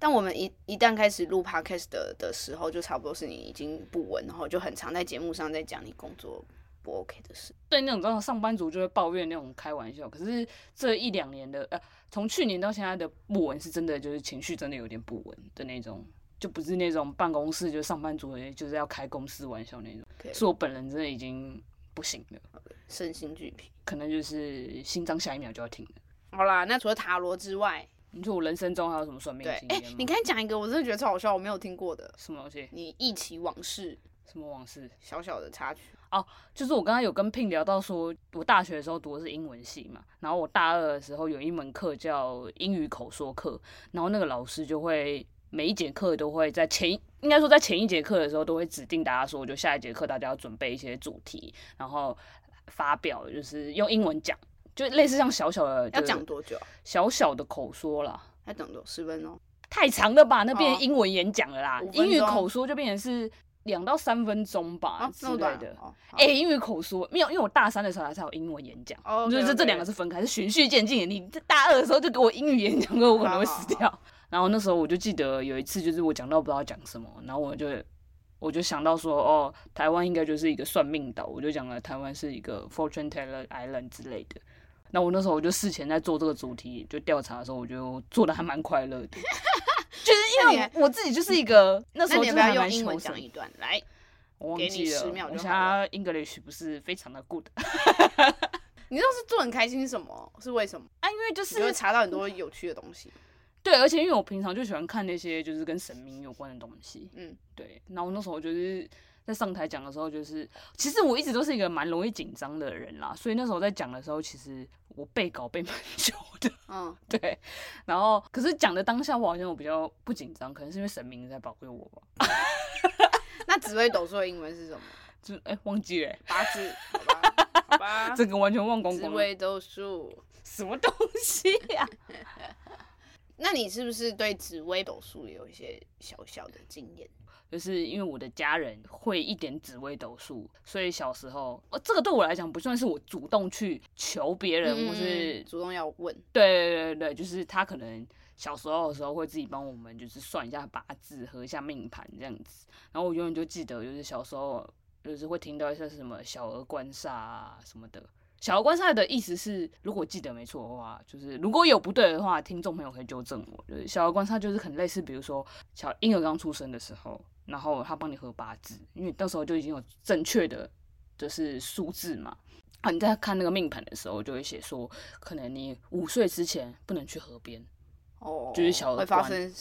但我们一一旦开始录 podcast 的的时候，就差不多是你已经不稳，然后就很常在节目上在讲你工作不 OK 的事。对，那种这种上班族就会抱怨那种开玩笑。可是这一两年的，呃，从去年到现在的不稳，是真的就是情绪真的有点不稳的那种，就不是那种办公室就上班族就是要开公司玩笑那种。Okay. 是我本人真的已经不行了身心俱疲，可能就是心脏下一秒就要停了。好啦，那除了塔罗之外。你说我人生中还有什么算命经验吗？哎、欸，你刚才讲一个，我真的觉得超好笑，我没有听过的。什么东西？你忆起往事？什么往事？小小的插曲哦，就是我刚刚有跟 Pin 聊到说，我大学的时候读的是英文系嘛，然后我大二的时候有一门课叫英语口说课，然后那个老师就会每一节课都会在前，应该说在前一节课的时候都会指定大家说，就下一节课大家要准备一些主题，然后发表，就是用英文讲。就类似像小小的，要讲多久？小小的口说啦，要讲多十分钟？太长了吧？那变成英文演讲了啦。英语口说就变成是两到三分钟吧之类的。哎，英语口说没有，因为我大三的时候还是有英文演讲，就是这两个是分开，是循序渐进。你这大二的时候就给我英语演讲，我可能会死掉。然后那时候我就记得有一次，就是我讲到不知道讲什么，然后我就我就想到说，哦，台湾应该就是一个算命岛，我就讲了台湾是一个 Fortune Teller Island 之类的。那我那时候我就事前在做这个主题就调查的时候，我就做的还蛮快乐的，就是因为我自己就是一个那时候就还蛮求生。一段来，我忘记了，我现在 English 不是非常的 good。你那时候做很开心是什么？是为什么？啊，因为就是会查到很多有趣的东西。对，而且因为我平常就喜欢看那些就是跟神明有关的东西。嗯，对。然后我那时候就是。在上台讲的时候，就是其实我一直都是一个蛮容易紧张的人啦，所以那时候在讲的时候，其实我背稿背蛮久的，嗯，对。然后可是讲的当下，我好像我比较不紧张，可能是因为神明在保佑我吧。那紫微斗数的英文是什么？就哎、欸，忘记了、欸，八字，好吧，好吧，这个完全忘光光。紫微斗数什么东西呀、啊？那你是不是对紫微斗数有一些小小的经验？就是因为我的家人会一点紫微斗数，所以小时候，呃，这个对我来讲不算是我主动去求别人，或是主动要问。对对对对，就是他可能小时候的时候会自己帮我们，就是算一下八字，合一下命盘这样子。然后我永远就记得，就是小时候就是会听到一些什么小儿观煞啊什么的。小儿观煞的意思是，如果记得没错的话，就是如果有不对的话，听众朋友可以纠正我。就是小儿观煞就是很类似，比如说小婴儿刚出生的时候。然后他帮你合八字，因为到时候就已经有正确的就是数字嘛。啊，你在看那个命盘的时候，就会写说，可能你五岁之前不能去河边，哦，就是小的会发生，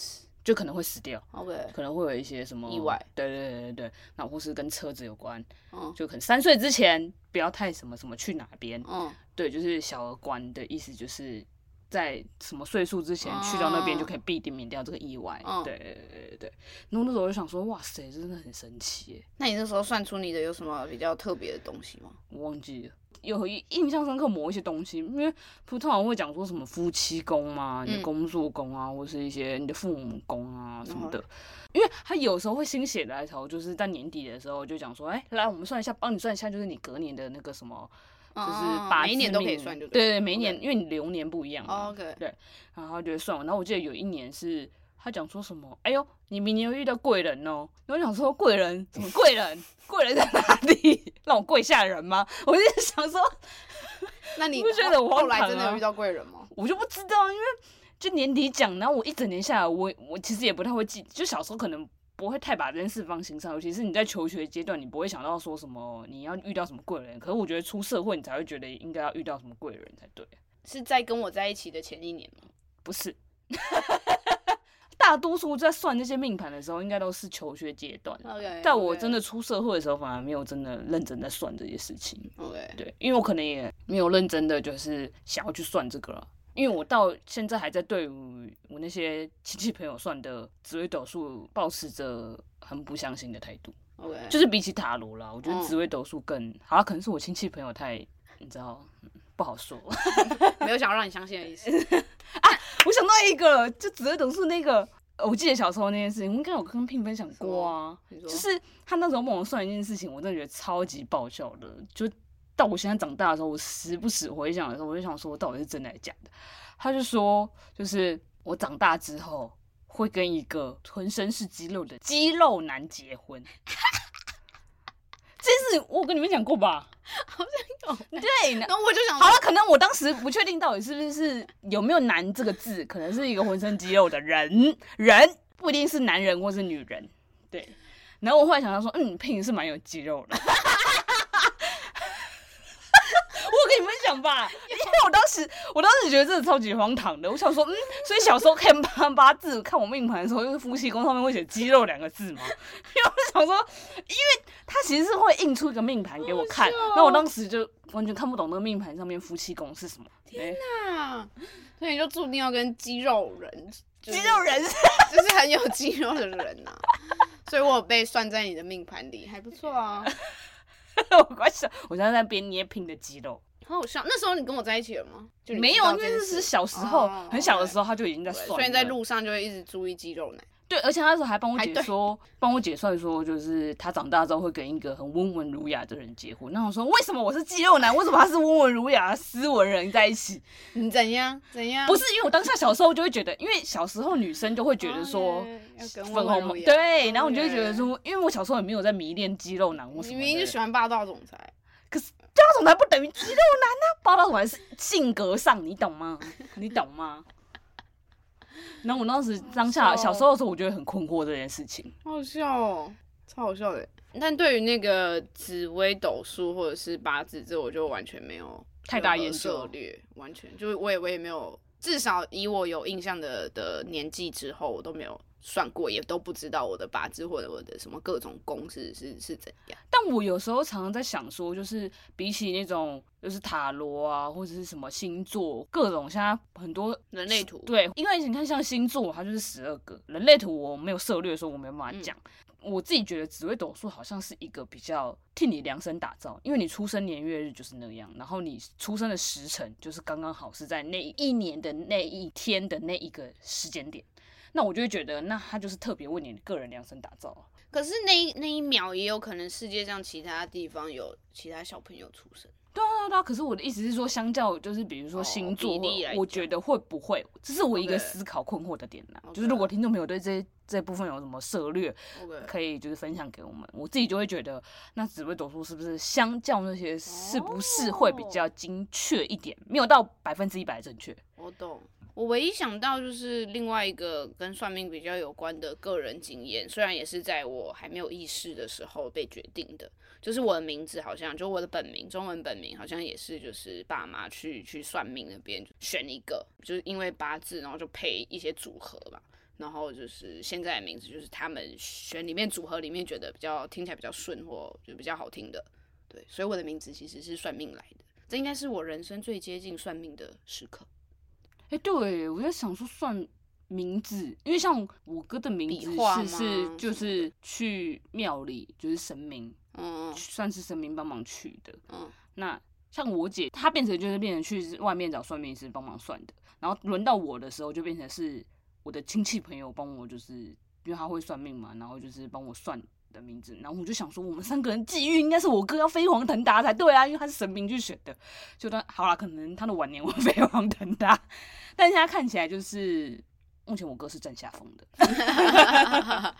就可能会死掉，OK，可能会有一些什么意外，对对对对对，那或是跟车子有关，嗯，就可能三岁之前不要太什么什么去哪边，嗯，对，就是小儿关的意思就是。在什么岁数之前去到那边就可以避免掉这个意外，嗯、对对对对对。然后那时候我就想说，哇塞，真的很神奇耶。那你那时候算出你的有什么比较特别的东西吗？我忘记了，有印象深刻某一些东西，因为普通常会讲说什么夫妻宫嘛，你的工作宫啊，嗯、或是一些你的父母宫啊什么的。嗯、因为他有时候会心血来潮，就是在年底的时候就讲说，哎，来我们算一下，帮你算一下，就是你隔年的那个什么。就是把，每一年都可以算，就对对，每一年因为你流年不一样嘛，OK，对，然后他就算完，然后我记得有一年是他讲说什么，哎呦，你明年会遇到贵人哦，然后我想说贵人怎么贵人，贵人在哪里？让我跪下人吗？我就想说，那你不觉得我后来真的有遇到贵人吗？我就不知道，因为就年底讲，然后我一整年下来，我我其实也不太会记，就小时候可能。不会太把这件事放心上，尤其是你在求学阶段，你不会想到说什么你要遇到什么贵人。可是我觉得出社会，你才会觉得应该要遇到什么贵人才对。是在跟我在一起的前一年吗？不是，大多数在算这些命盘的时候，应该都是求学阶段。OK，在我真的出社会的时候，反而没有真的认真在算这些事情。OK，对，因为我可能也没有认真的就是想要去算这个了。因为我到现在还在对我那些亲戚朋友算的紫微斗数抱持着很不相信的态度。OK，就是比起塔罗啦，我觉得紫微斗数更好。可能是我亲戚朋友太，你知道，不好说。没有想要让你相信的意思 啊！我想到一个，就紫微斗数那个，我记得小时候那件事情，我应该有跟 Pin 分享过啊。就是他那时候帮我算一件事情，我真的觉得超级爆笑的，就。到我现在长大的时候，我时不时回想的时候，我就想说，我到底是真的还是假的？他就说，就是我长大之后会跟一个浑身是肌肉的肌肉男结婚。这事我跟你们讲过吧？好像有。对，然后 我就想，好了，可能我当时不确定到底是不是有没有“男”这个字，可能是一个浑身肌肉的人，人不一定是男人或是女人。对。然后我后来想到说，嗯，配是蛮有肌肉的。我跟你们讲吧，因为我当时，我当时觉得真的超级荒唐的。我想说，嗯，所以小时候看八八字、看我命盘的时候，就是夫妻宫上面会写“肌肉”两个字嘛。因为我想说，因为他其实是会印出一个命盘给我看，那我当时就完全看不懂那个命盘上面夫妻宫是什么。天哪！所以你就注定要跟肌肉人，肌肉人 就是很有肌肉的人呐、啊。所以我有被算在你的命盘里，还不错啊。我快笑，我现在在边捏拼的肌肉。好好笑，那时候你跟我在一起了吗？就没有，因为那是小时候，哦、很小的时候他就已经在算了。所以在路上就会一直注意肌肉男。对，而且他那时候还帮我解说，帮我解算说，就是他长大之后会跟一个很温文儒雅的人结婚。那我说，为什么我是肌肉男？为什么他是温文儒雅的斯文人在一起？你怎样？怎样？不是，因为我当下小时候就会觉得，因为小时候女生就会觉得说粉红，对，然后你就会觉得说，因为我小时候也没有在迷恋肌肉男，我明明就喜欢霸道总裁，霸道总裁不等于肌肉男啊，霸道总裁是性格上，你懂吗？你懂吗？然后我当时当下小时候的时候，我觉得很困惑这件事情，好好笑哦，超好笑的。但对于那个紫微斗数或者是八字，这我就完全没有太大研究，略，完全就是我也我也没有，至少以我有印象的的年纪之后，我都没有。算过也都不知道我的八字或者我的什么各种宫是是是怎样，但我有时候常常在想说，就是比起那种就是塔罗啊或者是什么星座各种，现在很多人类图，对，因为你看像星座它就是十二个人类图，我没有涉猎的时候我没办法讲。嗯、我自己觉得紫微斗数好像是一个比较替你量身打造，因为你出生年月日就是那样，然后你出生的时辰就是刚刚好是在那一年的那一天的那一个时间点。那我就会觉得，那他就是特别为你个人量身打造。可是那一那一秒也有可能世界上其他地方有其他小朋友出生。对啊对啊。可是我的意思是说，相较就是比如说星座，哦、我觉得会不会，这是我一个思考困惑的点呢？Okay. 就是如果听众朋友对这这部分有什么涉略，Okay. 可以就是分享给我们。我自己就会觉得，那紫微斗数是不是相较那些是不是会比较精确一点？没有到百分之一百正确。我懂。我唯一想到就是另外一个跟算命比较有关的个人经验，虽然也是在我还没有意识的时候被决定的，就是我的名字好像就我的本名，中文本名好像也是就是爸妈去去算命那边选一个，就是因为八字，然后就配一些组合吧，然后就是现在的名字就是他们选里面组合里面觉得比较听起来比较顺或就比较好听的，对，所以我的名字其实是算命来的，这应该是我人生最接近算命的时刻。哎、欸，对，我在想说算名字，因为像我哥的名字是是就是去庙里，就是神明，嗯，算是神明帮忙取的。嗯，那像我姐，她变成就是变成去外面找算命师帮忙算的，然后轮到我的时候，就变成是我的亲戚朋友帮我，就是因为他会算命嘛，然后就是帮我算。的名字，然后我就想说，我们三个人际遇应该是我哥要飞黄腾达才对啊，因为他是神明去选的。就他好了，可能他的晚年会 飞黄腾达，但现在看起来就是目前我哥是占下风的。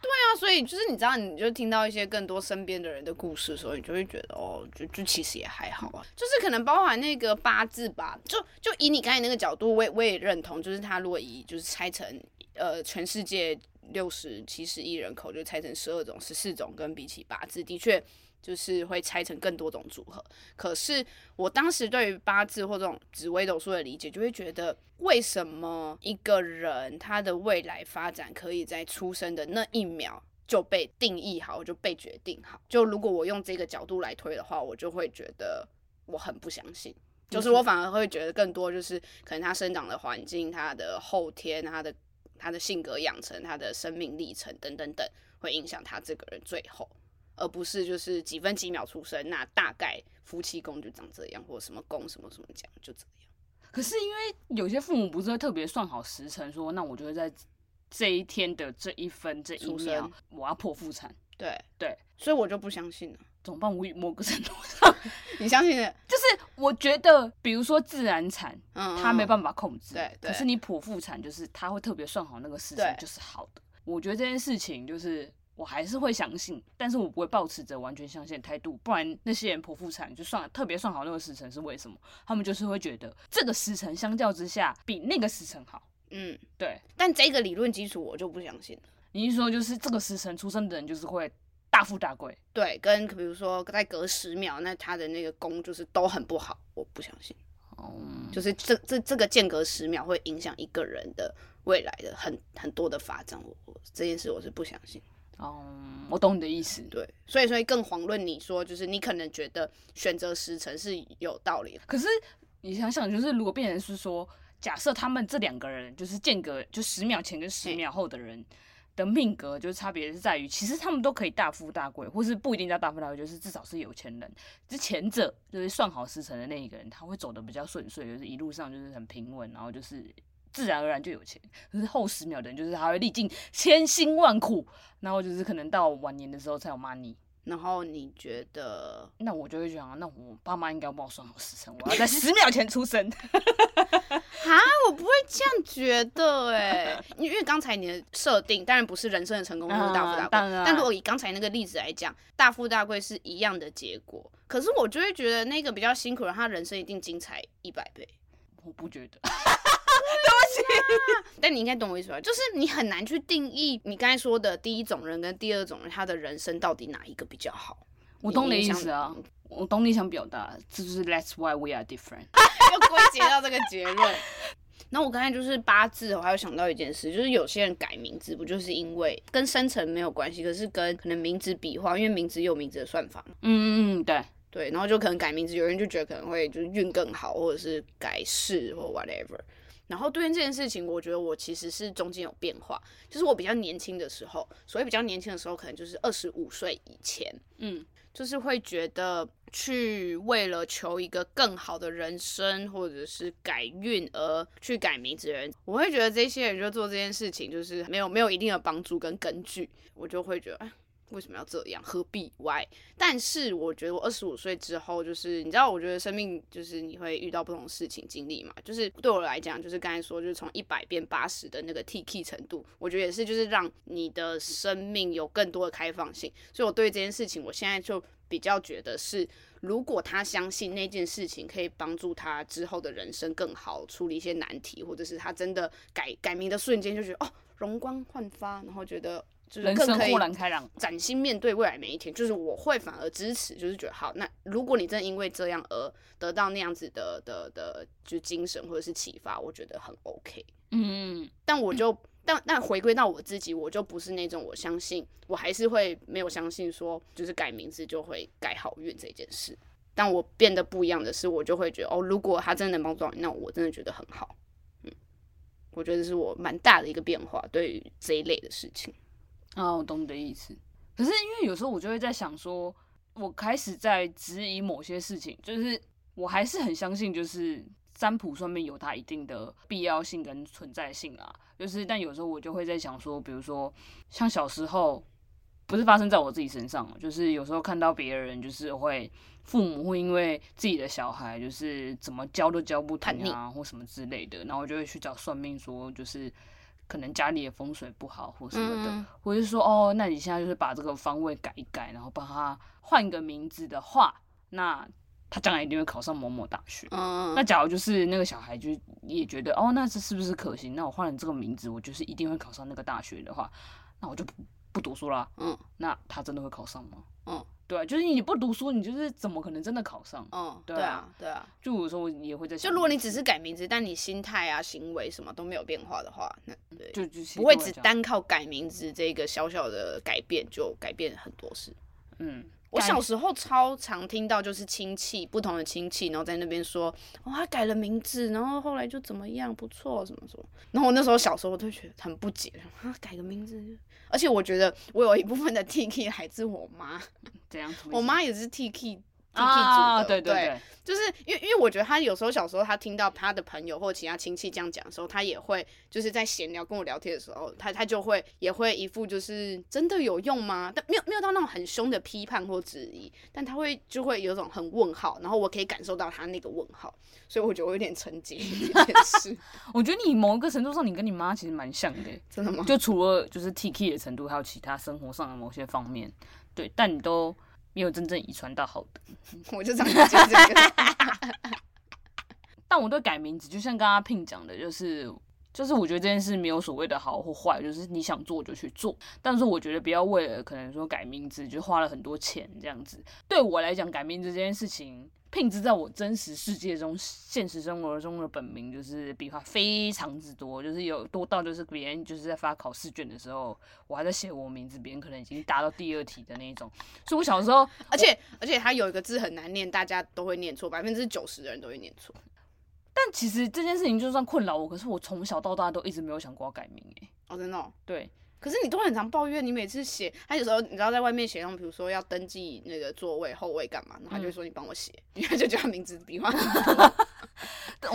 对啊，所以就是你知道，你就听到一些更多身边的人的故事的时候，你就会觉得哦，就就其实也还好啊，就是可能包含那个八字吧，就就以你刚才那个角度，我也我也认同，就是他如果以就是拆成呃全世界。六十七十亿人口就拆成十二种、十四种，跟比起八字，的确就是会拆成更多种组合。可是我当时对于八字或这种紫微斗数的理解，就会觉得为什么一个人他的未来发展可以在出生的那一秒就被定义好，就被决定好？就如果我用这个角度来推的话，我就会觉得我很不相信。就是我反而会觉得更多就是可能他生长的环境、他的后天、他的。他的性格养成、他的生命历程等等等，会影响他这个人最后，而不是就是几分几秒出生，那大概夫妻宫就长这样，或什么宫什么什么讲就这样。可是因为有些父母不是会特别算好时辰，说那我就会在这一天的这一分这一秒，我要剖腹产。对对，所以我就不相信了。怎么办？无语某个程度上，你相信的？就是我觉得，比如说自然产，嗯，他没办法控制，对，可是你剖腹产，就是他会特别算好那个时辰，就是好的。我觉得这件事情，就是我还是会相信，但是我不会抱持着完全相信的态度。不然那些人剖腹产就算特别算好那个时辰是为什么？他们就是会觉得这个时辰相较之下比那个时辰好。嗯，对。但这个理论基础我就不相信了。你是说就是这个时辰出生的人就是会？大富大贵，对，跟比如说再隔十秒，那他的那个功就是都很不好，我不相信。嗯，就是这这这个间隔十秒会影响一个人的未来的很很多的发展，我我这件事我是不相信。嗯，我懂你的意思。对，所以所以更遑论你说，就是你可能觉得选择时辰是有道理的，可是你想想，就是如果变成是说，假设他们这两个人就是间隔就十秒前跟十秒后的人。的命格就是差别是在于，其实他们都可以大富大贵，或是不一定叫大富大贵，就是至少是有钱人。之前者就是算好时辰的那一个人，他会走得比较顺遂，就是一路上就是很平稳，然后就是自然而然就有钱。可是后十秒的人，就是他会历尽千辛万苦，然后就是可能到晚年的时候才有 money。然后你觉得，那我就会讲，那我爸妈应该要帮我算好时辰，我要在十秒前出生。哈，我不会这样觉得哎，因为刚才你的设定当然不是人生的成功就是大富大贵，嗯、但如果以刚才那个例子来讲，大富大贵是一样的结果，可是我就会觉得那个比较辛苦的，他人生一定精彩一百倍。我不觉得。对 但你应该懂我意思吧？就是你很难去定义你刚才说的第一种人跟第二种人，他的人生到底哪一个比较好？我懂你的意思啊，我懂你想表达，这就是 That's why we are different，又归结到这个结论。然后我刚才就是八字，我还有想到一件事，就是有些人改名字，不就是因为跟生辰没有关系，可是跟可能名字笔画，因为名字有名字的算法嘛。嗯嗯嗯，对对，然后就可能改名字，有人就觉得可能会就是运更好，或者是改氏或 whatever。然后对于这件事情，我觉得我其实是中间有变化，就是我比较年轻的时候，所谓比较年轻的时候，可能就是二十五岁以前，嗯，就是会觉得去为了求一个更好的人生，或者是改运而去改名字的人，我会觉得这些人就做这件事情就是没有没有一定的帮助跟根据，我就会觉得，哎，为什么要这样？何必？Why？但是我觉得我二十五岁之后，就是你知道，我觉得生命就是你会遇到不同的事情经历嘛。就是对我来讲，就是刚才说，就是从一百变八十的那个 T K 程度，我觉得也是就是让你的生命有更多的开放性。所以我对这件事情，我现在就比较觉得是，如果他相信那件事情可以帮助他之后的人生更好，处理一些难题，或者是他真的改改名的瞬间就觉得哦，容光焕发，然后觉得。就是更可以豁然开朗，崭新面对未来每一天。就是我会反而支持，就是觉得好。那如果你真的因为这样而得到那样子的的的，就精神或者是启发，我觉得很 OK。嗯，但我就但但回归到我自己，我就不是那种我相信，我还是会没有相信说，就是改名字就会改好运这件事。但我变得不一样的是，我就会觉得哦，如果他真的能帮助到你，那我真的觉得很好。嗯，我觉得是我蛮大的一个变化，对于这一类的事情。啊，我懂你的意思。可是因为有时候我就会在想说，我开始在质疑某些事情，就是我还是很相信，就是占卜上面有它一定的必要性跟存在性啊。就是但有时候我就会在想说，比如说像小时候，不是发生在我自己身上，就是有时候看到别人，就是会父母会因为自己的小孩就是怎么教都教不听啊，或什么之类的，然后我就会去找算命说，就是。可能家里的风水不好或什么的，嗯、或者是说哦，那你现在就是把这个方位改一改，然后帮他换个名字的话，那他将来一定会考上某某大学。嗯，那假如就是那个小孩就也觉得哦，那这是不是可行？那我换了这个名字，我就是一定会考上那个大学的话，那我就不不读书啦。嗯，那他真的会考上吗？嗯。对，就是你不读书，你就是怎么可能真的考上？嗯，对啊，对啊。就有时候你也会在想，就如果你只是改名字，但你心态啊、行为什么都没有变化的话，那对，就就不会只单靠改名字这个小小的改变就改变很多事。嗯。我小时候超常听到，就是亲戚不同的亲戚，然后在那边说，哦，他改了名字，然后后来就怎么样，不错，什么什么。然后我那时候小时候我就觉得很不解，啊，改个名字，而且我觉得我有一部分的 T K 来自我妈，这样，我妈也是 T K。啊，对对对，就是因为因为我觉得他有时候小时候他听到他的朋友或其他亲戚这样讲的时候，他也会就是在闲聊跟我聊天的时候，他他就会也会一副就是真的有用吗？但没有没有到那种很凶的批判或质疑，但他会就会有种很问号，然后我可以感受到他那个问号，所以我觉得我有点沉浸这件事。我觉得你某一个程度上，你跟你妈其实蛮像的，真的吗？就除了就是 T K 的程度，还有其他生活上的某些方面，对，但你都。没有真正遗传到好的，我就这样讲这个。但我对改名字，就像刚刚 Pin 讲的，就是就是我觉得这件事没有所谓的好或坏，就是你想做就去做。但是我觉得不要为了可能说改名字就花了很多钱这样子。对我来讲，改名字这件事情。聘之在我真实世界中、现实生活中的本名就是笔画非常之多，就是有多到就是别人就是在发考试卷的时候，我还在写我名字，别人可能已经答到第二题的那种。所以我小时候，而且而且它有一个字很难念，大家都会念错，百分之九十的人都会念错。但其实这件事情就算困扰我，可是我从小到大都一直没有想过要改名诶。哦，真的？对。可是你都很常抱怨，你每次写，他有时候你知道在外面写，那种比如说要登记那个座位后位干嘛，然后他就会说你帮我写，因 为他就叫他名字笔画。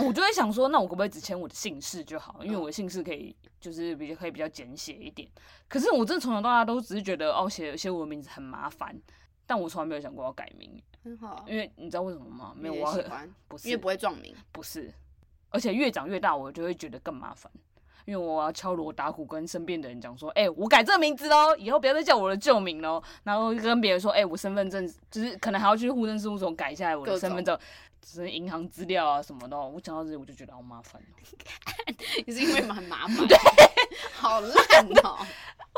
我就会想说，那我可不可以只签我的姓氏就好？因为我的姓氏可以就是比较可以比较简写一点。可是我真的从小到大都只是觉得哦，写写我的名字很麻烦，但我从来没有想过要改名。很好，因为你知道为什么吗？没有，我喜欢，不是，因为不会撞名，不是，而且越长越大，我就会觉得更麻烦。因为我要敲锣打鼓跟身边的人讲说，哎、欸，我改这个名字喽，以后不要再叫我的旧名喽。然后跟别人说，哎、欸，我身份证就是可能还要去户政事务所改一下我的身份证，就是银行资料啊什么的。我讲到这里我就觉得好麻烦。你是因为蛮麻烦？对，好烂哦、喔。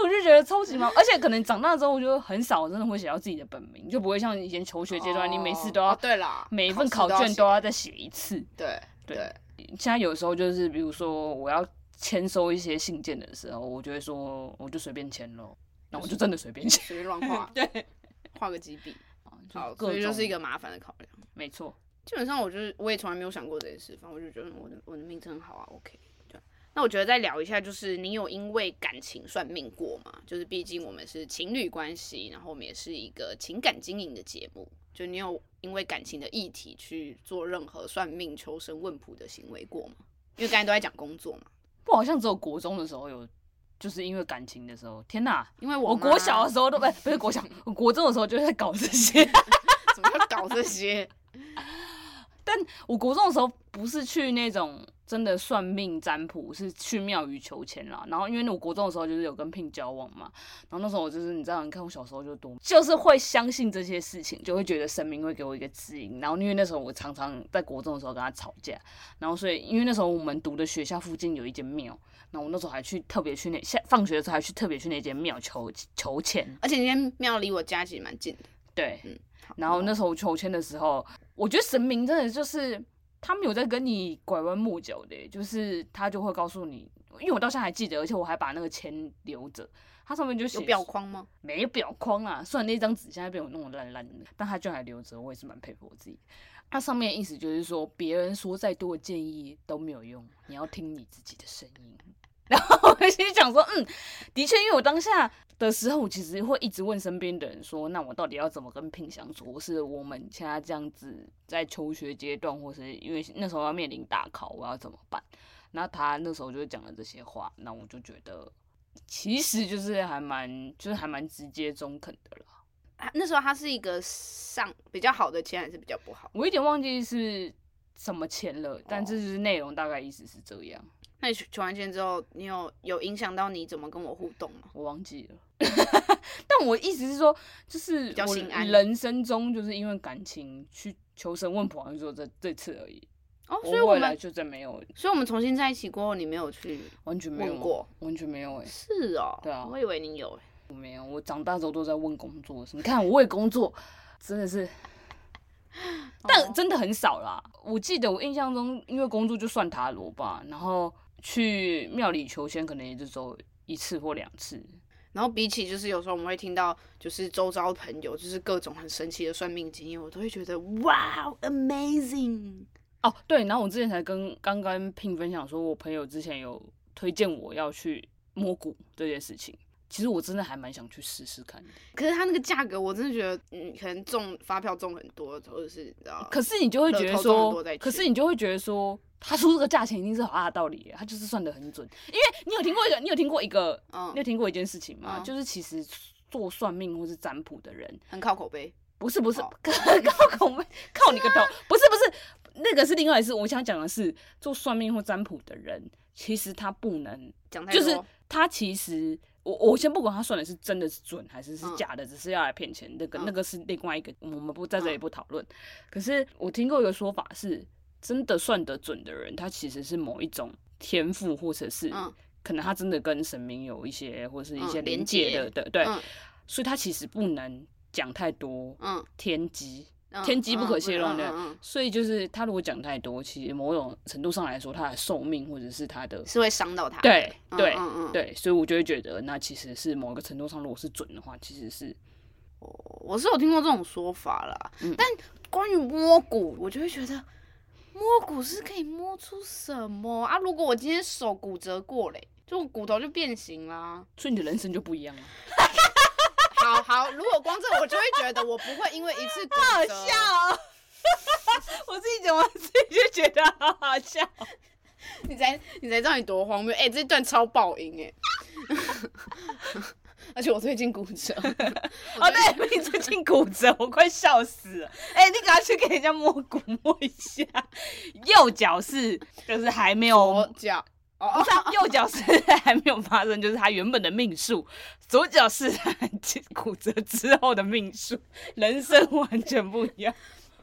我就觉得超级麻烦，而且可能长大之后我就很少真的会写到自己的本名，就不会像以前求学阶段，你每次都要对啦，每一份考卷都要再写一次。对对，现在有时候就是比如说我要。签收一些信件的时候，我就会说，我就随便签咯，那我就真的随便签，随便乱画，对，画个几笔，好，所以就是一个麻烦的考量。没错，基本上我就是我也从来没有想过这件事，反正我就觉得我的我的命真好啊，OK。对，那我觉得再聊一下，就是你有因为感情算命过吗？就是毕竟我们是情侣关系，然后我们也是一个情感经营的节目，就你有因为感情的议题去做任何算命、求神问卜的行为过吗？因为刚才都在讲工作嘛。我好像只有国中的时候有就是因为感情的时候，天哪！因为我我国小的时候都不不是国小，我国中的时候就在搞这些，怎么要搞这些？但我国中的时候不是去那种。真的算命占卜是去庙宇求签啦，然后因为我国中的时候就是有跟 Pin 交往嘛，然后那时候我就是你知道，你看我小时候就多，就是会相信这些事情，就会觉得神明会给我一个指引。然后因为那时候我常常在国中的时候跟他吵架，然后所以因为那时候我们读的学校附近有一间庙，然后我那时候还去特别去那下放学的时候还去特别去那间庙求求签，而且那间庙离我家其实蛮近的。对，嗯，然后那时候求签的时候，我觉得神明真的就是。他们有在跟你拐弯抹角的，就是他就会告诉你，因为我到现在还记得，而且我还把那个签留着，它上面就写有表框吗？没有表框啊，虽然那张纸现在被我弄得烂烂的，但它居然还留着，我也是蛮佩服我自己。它上面的意思就是说，别人说再多的建议都没有用，你要听你自己的声音。然后我心里想说，嗯，的确，因为我当下的时候，我其实会一直问身边的人说，那我到底要怎么跟 Pin 相处？或是我们现在这样子在求学阶段，或是因为那时候要面临大考，我要怎么办？那他那时候就讲了这些话，那我就觉得其实就是还蛮，就是还蛮直接中肯的了。那时候他是一个上比较好的签，还是比较不好？我有点忘记是什么签了，但这就是内容大概意思是这样。那你求完签之后，你有有影响到你怎么跟我互动吗？我忘记了，但我意思是说，就是我人生中就是因为感情去求神问卜，就说这这次而已。哦，所以我们就再没有，所以我们重新在一起过后，你没有去完全没有过，完全没有哎。是哦，对啊，我以为你有哎，我没有，我长大之后都在问工作，你看我为工作真的是。但真的很少啦。我记得我印象中，因为工作就算塔罗吧，然后去庙里求签，可能也就走一次或两次。然后比起就是有时候我们会听到，就是周遭朋友就是各种很神奇的算命经验，我都会觉得哇，amazing 哦。对，然后我之前才跟刚刚 Pin 分享说，我朋友之前有推荐我要去摸骨这件事情。其实我真的还蛮想去试试看的，可是他那个价格，我真的觉得，嗯，可能中发票中很多，或者是你知道？可是你就会觉得说，可是你就会觉得说，他出这个价钱一定是好大的道理，他就是算得很准。因为你有听过一个，你有听过一个，嗯，你有听过一件事情吗？嗯、就是其实做算命或是占卜的人很靠口碑，不是不是，靠口碑，靠你个头！不是不是，那个是另外一事。我想讲的是，做算命或占卜的人，其实他不能讲太多，就是他其实。我我先不管他算的是真的是准还是是假的，嗯、只是要来骗钱，那个、嗯、那个是另外一个，我们不在这里不讨论。嗯、可是我听过一个说法是，真的算得准的人，他其实是某一种天赋，或者是可能他真的跟神明有一些或是一些连接的，对对，嗯、所以他其实不能讲太多天机。天机不可泄露的，所以就是他如果讲太多，其实某种程度上来说，他的寿命或者是他的，是会伤到他。对对对，所以我就会觉得，那其实是某一个程度上，如果是准的话，其实是，我是有听过这种说法啦。嗯、但关于摸骨，我就会觉得摸骨是可以摸出什么啊？如果我今天手骨折过嘞，就骨头就变形啦，所以你的人生就不一样了。好好，如果光这，我就会觉得我不会因为一次骨折。好笑哦，我自己讲完自己就觉得好好笑。你才你才知道你多荒谬！哎、欸，这段超爆音哎！而且我最近骨折。哦，对，你最近骨折，我快笑死了。哎、欸，你赶快去给人家摸骨摸一下。右脚是就是还没有脚。哦，他右脚是还没有发生，就是他原本的命数；左脚是他骨折之后的命数，人生完全不一样。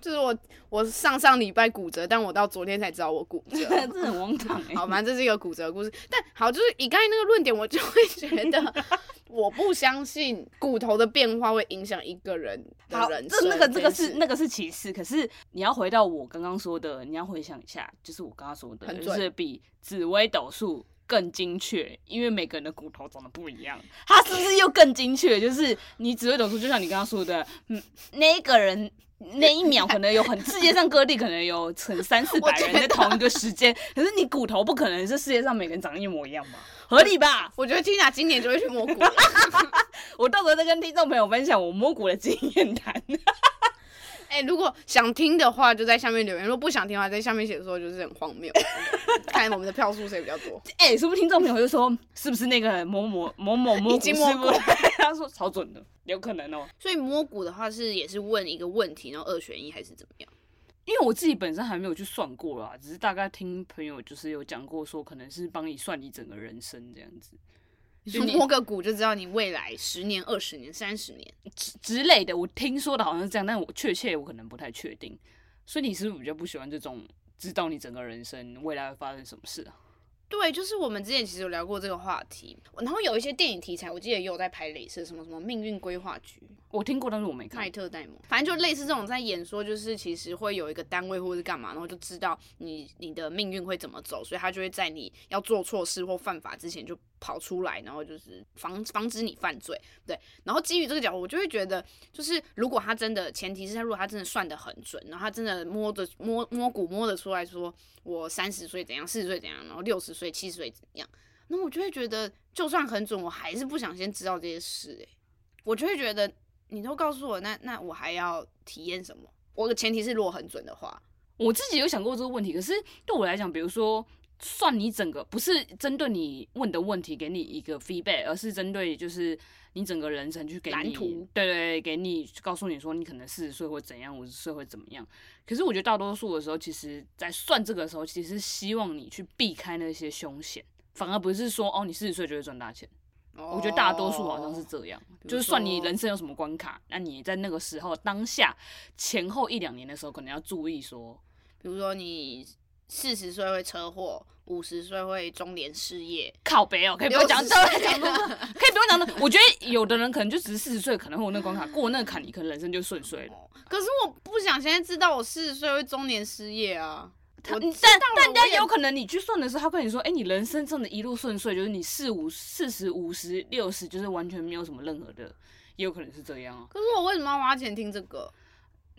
就是我，我上上礼拜骨折，但我到昨天才知道我骨折，这很荒唐。好，反正这是一个骨折的故事。但好，就是以刚才那个论点，我就会觉得，我不相信骨头的变化会影响一个人的人生。这那个这个是那个是其次，可是你要回到我刚刚说的，你要回想一下，就是我刚刚说的，就是比紫微斗数更精确，因为每个人的骨头长得不一样，它是不是又更精确？就是你紫微斗数，就像你刚刚说的，嗯，那个人。那一秒可能有很世界上各地可能有成三四百人在同一个时间，可是你骨头不可能是世界上每个人长得一模一样吧？合理吧？我觉得 Tina 今年就会去摸骨，我到时候再跟听众朋友分享我摸骨的经验谈。哎、欸，如果想听的话，就在下面留言；如果不想听的话，在下面写的时候就是很荒谬。看我们的票数谁比较多。哎、欸，是不是听众朋友就说，是不是那个某某某某摸骨师傅？他说超准的，有可能哦。所以摸骨的话是也是问一个问题，然后二选一还是怎么样？因为我自己本身还没有去算过啦，只是大概听朋友就是有讲过，说可能是帮你算你整个人生这样子。你摸个骨就知道你未来十年、二十年、三十年之之类的，我听说的好像是这样，但我确切我可能不太确定。所以你是不是比较不喜欢这种知道你整个人生未来会发生什么事啊？对，就是我们之前其实有聊过这个话题，然后有一些电影题材，我记得也有在拍类似什么什么命运规划局，我听过，但是我没看。麦特戴蒙，反正就类似这种在演说，就是其实会有一个单位或者是干嘛，然后就知道你你的命运会怎么走，所以他就会在你要做错事或犯法之前就跑出来，然后就是防防止你犯罪，对。然后基于这个角度，我就会觉得，就是如果他真的，前提是他如果他真的算的很准，然后他真的摸着摸摸骨摸得出来说。我三十岁怎样，四十岁怎样，然后六十岁、七十岁怎样？那我就会觉得，就算很准，我还是不想先知道这些事。诶，我就会觉得，你都告诉我，那那我还要体验什么？我的前提是，如果很准的话，我自己有想过这个问题。可是对我来讲，比如说，算你整个不是针对你问的问题给你一个 feedback，而是针对就是。你整个人生去给你，蓝图对，对对，给你告诉你说你可能四十岁会怎样，五十岁会怎么样。可是我觉得大多数的时候，其实在算这个的时候，其实希望你去避开那些凶险，反而不是说哦，你四十岁就会赚大钱。哦。我觉得大多数好像是这样，就是算你人生有什么关卡，那你在那个时候当下前后一两年的时候，可能要注意说，比如说你。四十岁会车祸，五十岁会中年失业，靠北哦，可以不用讲这，可以不用讲的。我觉得有的人可能就只是四十岁，可能会有那个关卡过那个坎，你可能人生就顺遂了。可是我不想现在知道我四十岁会中年失业啊。但但但有可能你去算的时候，他跟你说，哎、欸，你人生真的一路顺遂，就是你四五四十五十六十，就是完全没有什么任何的，也有可能是这样啊。可是我为什么要花钱听这个？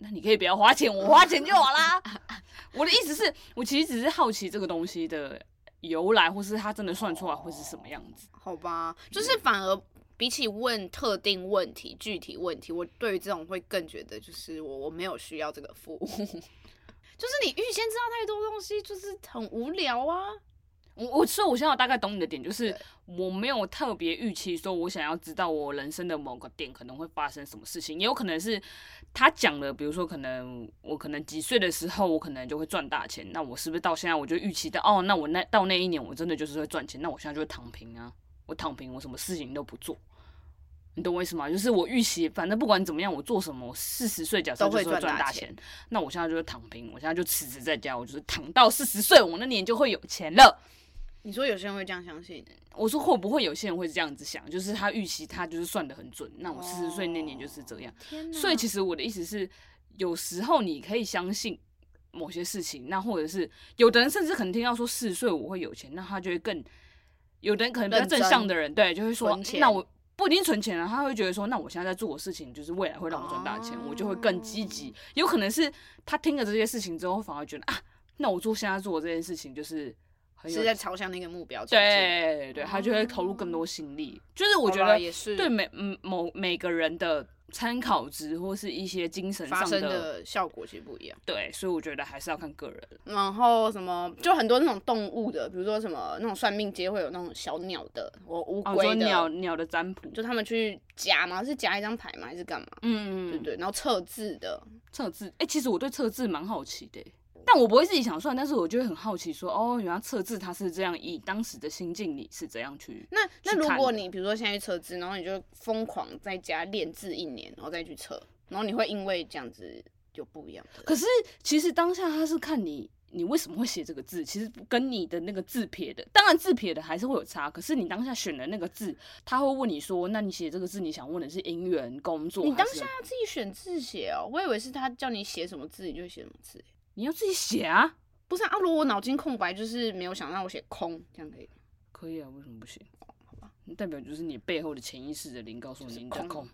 那你可以不要花钱，我花钱就好啦。我的意思是，我其实只是好奇这个东西的由来，或是它真的算出来会是什么样子。好吧，就是反而比起问特定问题、具体问题，我对于这种会更觉得，就是我我没有需要这个服务。就是你预先知道太多东西，就是很无聊啊。我我所以，我现在大概懂你的点，就是我没有特别预期说，我想要知道我人生的某个点可能会发生什么事情，也有可能是他讲的，比如说可能我可能几岁的时候，我可能就会赚大钱，那我是不是到现在我就预期到，哦，那我那到那一年我真的就是会赚钱，那我现在就会躺平啊，我躺平，我什么事情都不做，你懂我意思吗？就是我预期，反正不管怎么样，我做什么，我四十岁假设就是会赚大钱，那我现在就是躺平，我现在就辞职在家，我就是躺到四十岁，我那年就会有钱了。你说有些人会这样相信？我说会不会有些人会这样子想？就是他预期他就是算的很准，那我四十岁那年就是这样。所以其实我的意思是，有时候你可以相信某些事情，那或者是有的人甚至可能听到说四十岁我会有钱，那他就会更。有的人可能比较正向的人，对，就会说，那我不一定存钱了，他会觉得说，那我现在在做的事情就是未来会让我赚大钱，我就会更积极。有可能是他听了这些事情之后，反而觉得啊，那我做现在做的这件事情就是。是在朝向那个目标，对对，他就会投入更多心力。就是我觉得，也是对每嗯某每个人的参考值或是一些精神上的效果其实不一样。对，所以我觉得还是要看个人。然后什么，就很多那种动物的，比如说什么那种算命街会有那种小鸟的，我乌龟的鸟鸟的占卜，就他们去夹嘛？是夹一张牌嘛？还是干嘛？嗯嗯，对对。然后测字的，测字，哎，其实我对测字蛮好奇的。但我不会自己想算，但是我就会很好奇说，哦，原来测字它是这样，以当时的心境你是怎样去？那那如果你比如说现在去测字，然后你就疯狂在家练字一年，然后再去测，然后你会因为这样子就不一样。可是其实当下他是看你，你为什么会写这个字，其实跟你的那个字撇的，当然字撇的还是会有差。可是你当下选的那个字，他会问你说，那你写这个字，你想问的是姻缘、工作？你当下要自己选字写哦，我以为是他叫你写什么字，你就写什么字。你要自己写啊？不是啊，如果我脑筋空白，就是没有想让我写空，这样可以？可以啊，为什么不行？好吧，代表就是你背后的潜意识的灵告诉你的空，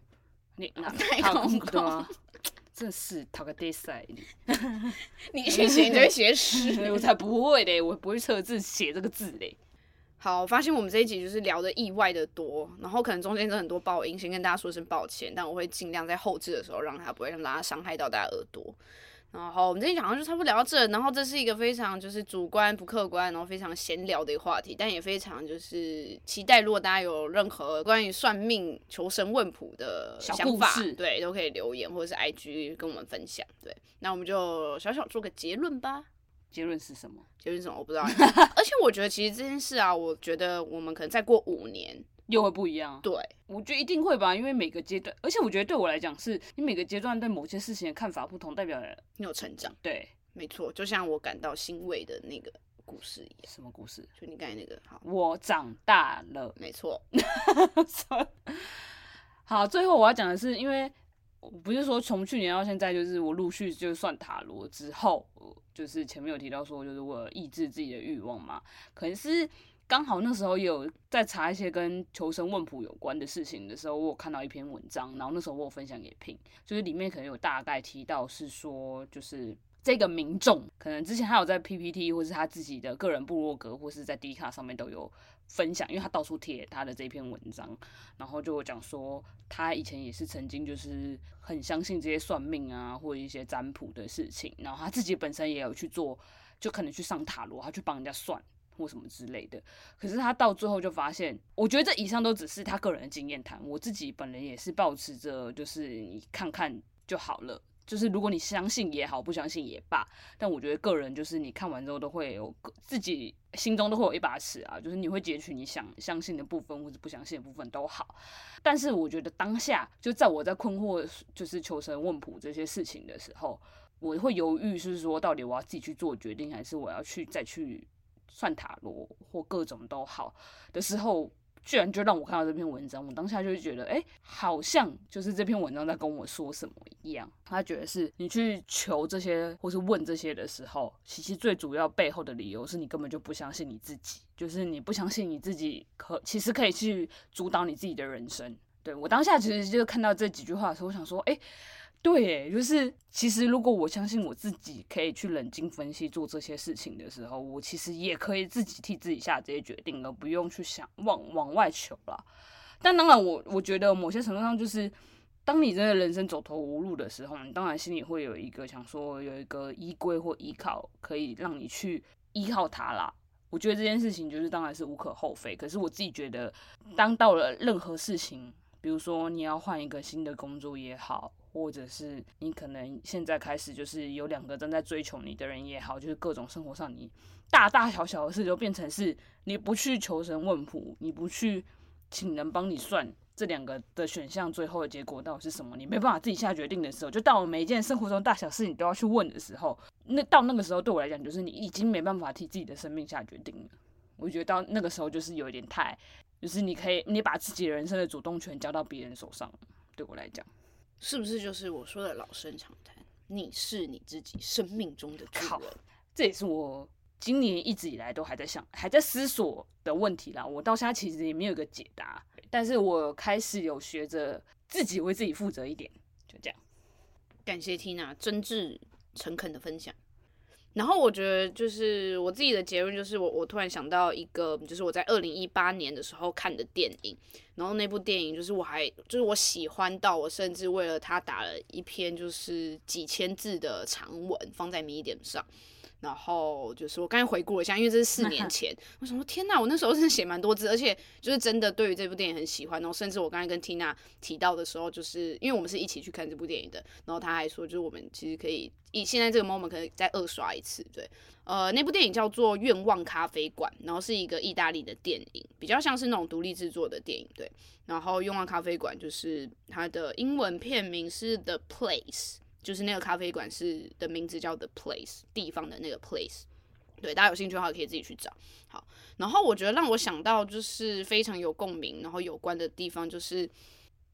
你太空空啊！真是讨个地塞你！你去写你就会写屎，我才不会嘞，我不会测字写这个字嘞。好，我发现我们这一集就是聊的意外的多，然后可能中间有很多爆音，先跟大家说声抱歉，但我会尽量在后置的时候让它不会让大家伤害到大家耳朵。然后我们这一集好像就差不多聊到这，然后这是一个非常就是主观不客观，然后非常闲聊的一个话题，但也非常就是期待，如果大家有任何关于算命、求神问卜的想法，对，都可以留言或者是 IG 跟我们分享。对，那我们就小小做个结论吧。结论是什么？结论是什么？我不知道。而且我觉得，其实这件事啊，我觉得我们可能再过五年又会不一样。对，我觉得一定会吧，因为每个阶段，而且我觉得对我来讲，是你每个阶段对某些事情的看法不同，代表你有成长。对，没错，就像我感到欣慰的那个故事一样。什么故事？就你刚才那个。好，我长大了。没错。好，最后我要讲的是，因为。我不是说从去年到现在，就是我陆续就算塔罗之后，就是前面有提到说，就是我抑制自己的欲望嘛。可能是刚好那时候有在查一些跟求神问卜有关的事情的时候，我有看到一篇文章，然后那时候我有分享给 Pin，就是里面可能有大概提到是说，就是这个民众可能之前他有在 PPT 或是他自己的个人部落格或是在 D 卡上面都有。分享，因为他到处贴他的这篇文章，然后就讲说他以前也是曾经就是很相信这些算命啊或一些占卜的事情，然后他自己本身也有去做，就可能去上塔罗，他去帮人家算或什么之类的。可是他到最后就发现，我觉得这以上都只是他个人的经验谈，我自己本人也是保持着就是你看看就好了。就是如果你相信也好，不相信也罢，但我觉得个人就是你看完之后都会有自己心中都会有一把尺啊，就是你会截取你想相信的部分或者不相信的部分都好。但是我觉得当下就在我在困惑就是求神问卜这些事情的时候，我会犹豫是说到底我要自己去做决定，还是我要去再去算塔罗或各种都好的时候。居然就让我看到这篇文章，我当下就觉得，哎、好像就是这篇文章在跟我说什么一样。他觉得是你去求这些或是问这些的时候，其实最主要背后的理由是你根本就不相信你自己，就是你不相信你自己可其实可以去主导你自己的人生。对，我当下其实就看到这几句话的时候，我想说，哎、对，就是其实如果我相信我自己可以去冷静分析做这些事情的时候，我其实也可以自己替自己下这些决定，而不用去想往往外求了。但当然我，我觉得某些程度上，就是当你真的人生走投无路的时候，你当然心里会有一个想说有一个依归或依靠，可以让你去依靠它啦。我觉得这件事情就是当然是无可厚非。可是我自己觉得，当到了任何事情，比如说你要换一个新的工作也好。或者是你可能现在开始就是有两个正在追求你的人也好，就是各种生活上你大大小小的事就变成是你不去求神问卜，你不去请人帮你算这两个的选项，最后的结果到底是什么？你没办法自己下决定的时候，就到我每一件生活中大小事你都要去问的时候，那到那个时候对我来讲，就是你已经没办法替自己的生命下决定了。我觉得到那个时候就是有一点太，就是你可以你把自己人生的主动权交到别人手上，对我来讲。是不是就是我说的老生常谈？你是你自己生命中的主人。这也是我今年一直以来都还在想、还在思索的问题啦。我到现在其实也没有一个解答，但是我开始有学着自己为自己负责一点，就这样。感谢 Tina 真挚诚恳的分享。然后我觉得，就是我自己的结论，就是我我突然想到一个，就是我在二零一八年的时候看的电影，然后那部电影就是我还就是我喜欢到我甚至为了它打了一篇就是几千字的长文放在 Medium 上。然后就是我刚才回顾了一下，因为这是四年 前，我想说天呐，我那时候真的写蛮多字，而且就是真的对于这部电影很喜欢。然后甚至我刚才跟 Tina 提到的时候，就是因为我们是一起去看这部电影的，然后他还说，就是我们其实可以以现在这个 moment 可以再二刷一次。对，呃，那部电影叫做《愿望咖啡馆》，然后是一个意大利的电影，比较像是那种独立制作的电影。对，然后《愿望咖啡馆》就是它的英文片名是 The Place。就是那个咖啡馆是的名字叫 The Place，地方的那个 Place。对，大家有兴趣的话可以自己去找。好，然后我觉得让我想到就是非常有共鸣，然后有关的地方就是，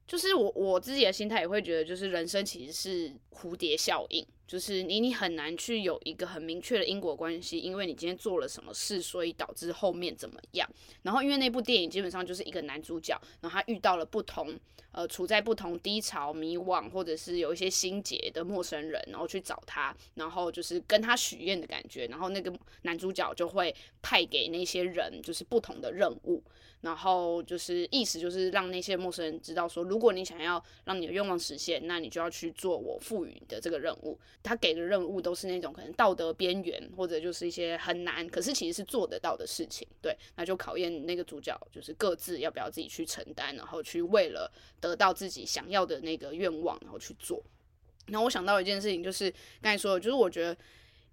就是我我自己的心态也会觉得，就是人生其实是蝴蝶效应。就是你你很难去有一个很明确的因果关系，因为你今天做了什么事，所以导致后面怎么样。然后因为那部电影基本上就是一个男主角，然后他遇到了不同呃处在不同低潮、迷惘或者是有一些心结的陌生人，然后去找他，然后就是跟他许愿的感觉。然后那个男主角就会派给那些人就是不同的任务。然后就是意思就是让那些陌生人知道说，如果你想要让你的愿望实现，那你就要去做我赋予的这个任务。他给的任务都是那种可能道德边缘，或者就是一些很难，可是其实是做得到的事情。对，那就考验那个主角就是各自要不要自己去承担，然后去为了得到自己想要的那个愿望，然后去做。然后我想到一件事情，就是刚才说的，就是我觉得。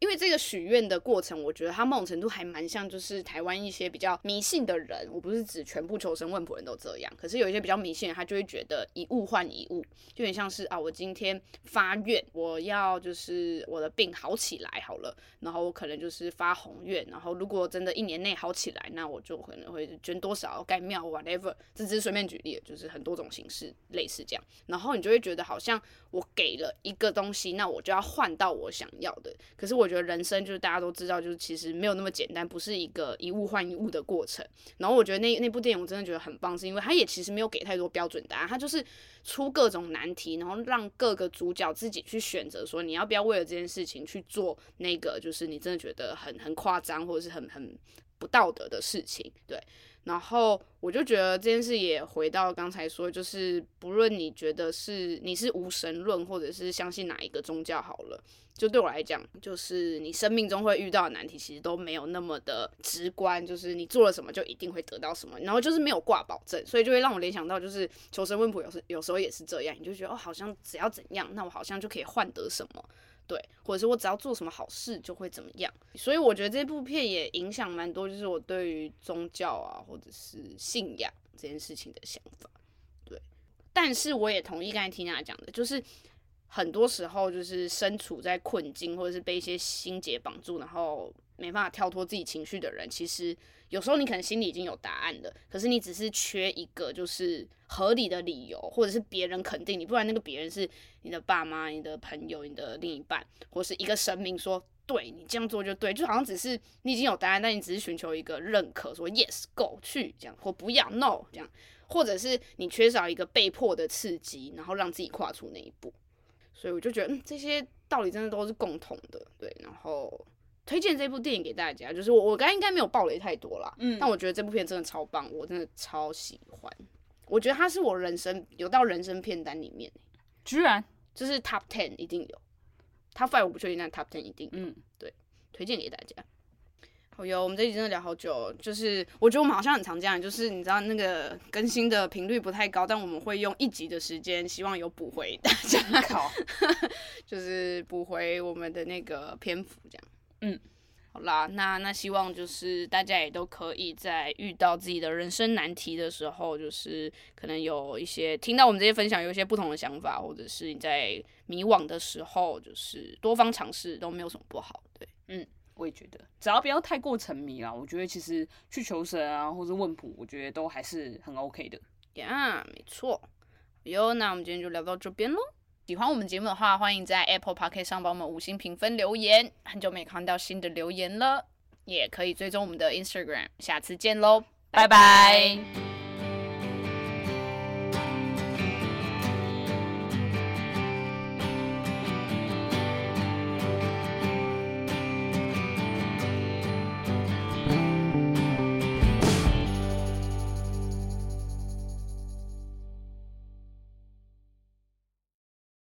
因为这个许愿的过程，我觉得它某种程度还蛮像，就是台湾一些比较迷信的人，我不是指全部求神问卜人都这样，可是有一些比较迷信的人，他就会觉得一物换一物，就有点像是啊，我今天发愿，我要就是我的病好起来好了，然后我可能就是发宏愿，然后如果真的一年内好起来，那我就可能会捐多少盖庙 whatever，这只是随便举例，就是很多种形式类似这样，然后你就会觉得好像我给了一个东西，那我就要换到我想要的，可是我我。觉得人生就是大家都知道，就是其实没有那么简单，不是一个一物换一物的过程。然后我觉得那那部电影我真的觉得很棒，是因为它也其实没有给太多标准答案，它就是出各种难题，然后让各个主角自己去选择，说你要不要为了这件事情去做那个，就是你真的觉得很很夸张或者是很很不道德的事情，对。然后我就觉得这件事也回到刚才说，就是不论你觉得是你是无神论，或者是相信哪一个宗教好了，就对我来讲，就是你生命中会遇到的难题，其实都没有那么的直观，就是你做了什么就一定会得到什么，然后就是没有挂保证，所以就会让我联想到，就是求神问卜有时有时候也是这样，你就觉得哦，好像只要怎样，那我好像就可以换得什么。对，或者是我只要做什么好事就会怎么样，所以我觉得这部片也影响蛮多，就是我对于宗教啊或者是信仰这件事情的想法。对，但是我也同意刚才 Tina 讲的，就是很多时候就是身处在困境，或者是被一些心结绑住，然后没办法跳脱自己情绪的人，其实。有时候你可能心里已经有答案了，可是你只是缺一个就是合理的理由，或者是别人肯定你，不然那个别人是你的爸妈、你的朋友、你的另一半，或是一个神明说对你这样做就对，就好像只是你已经有答案，但你只是寻求一个认可，说 yes go 去这样，或不要 no 这样，或者是你缺少一个被迫的刺激，然后让自己跨出那一步。所以我就觉得，嗯，这些道理真的都是共同的，对，然后。推荐这部电影给大家，就是我我刚才应该没有暴雷太多啦，嗯，但我觉得这部片真的超棒，我真的超喜欢。我觉得它是我人生有到人生片单里面，居然就是 Top Ten 一定有，Top Five 我不确定，但 Top Ten 一定有，嗯，对，推荐给大家。好哟，我们这集真的聊好久，就是我觉得我们好像很常这样，就是你知道那个更新的频率不太高，但我们会用一集的时间，希望有补回大家，好 就是补回我们的那个篇幅这样。嗯，好啦，那那希望就是大家也都可以在遇到自己的人生难题的时候，就是可能有一些听到我们这些分享，有一些不同的想法，或者是你在迷惘的时候，就是多方尝试都没有什么不好。对，嗯，我也觉得，只要不要太过沉迷啦，我觉得其实去求神啊，或者问卜，我觉得都还是很 OK 的。呀，yeah，没错。哟，那我们今天就聊到这边喽。喜欢我们节目的话，欢迎在 Apple Podcast 上帮我们五星评分留言。很久没看到新的留言了，也可以追踪我们的 Instagram。下次见喽，拜拜。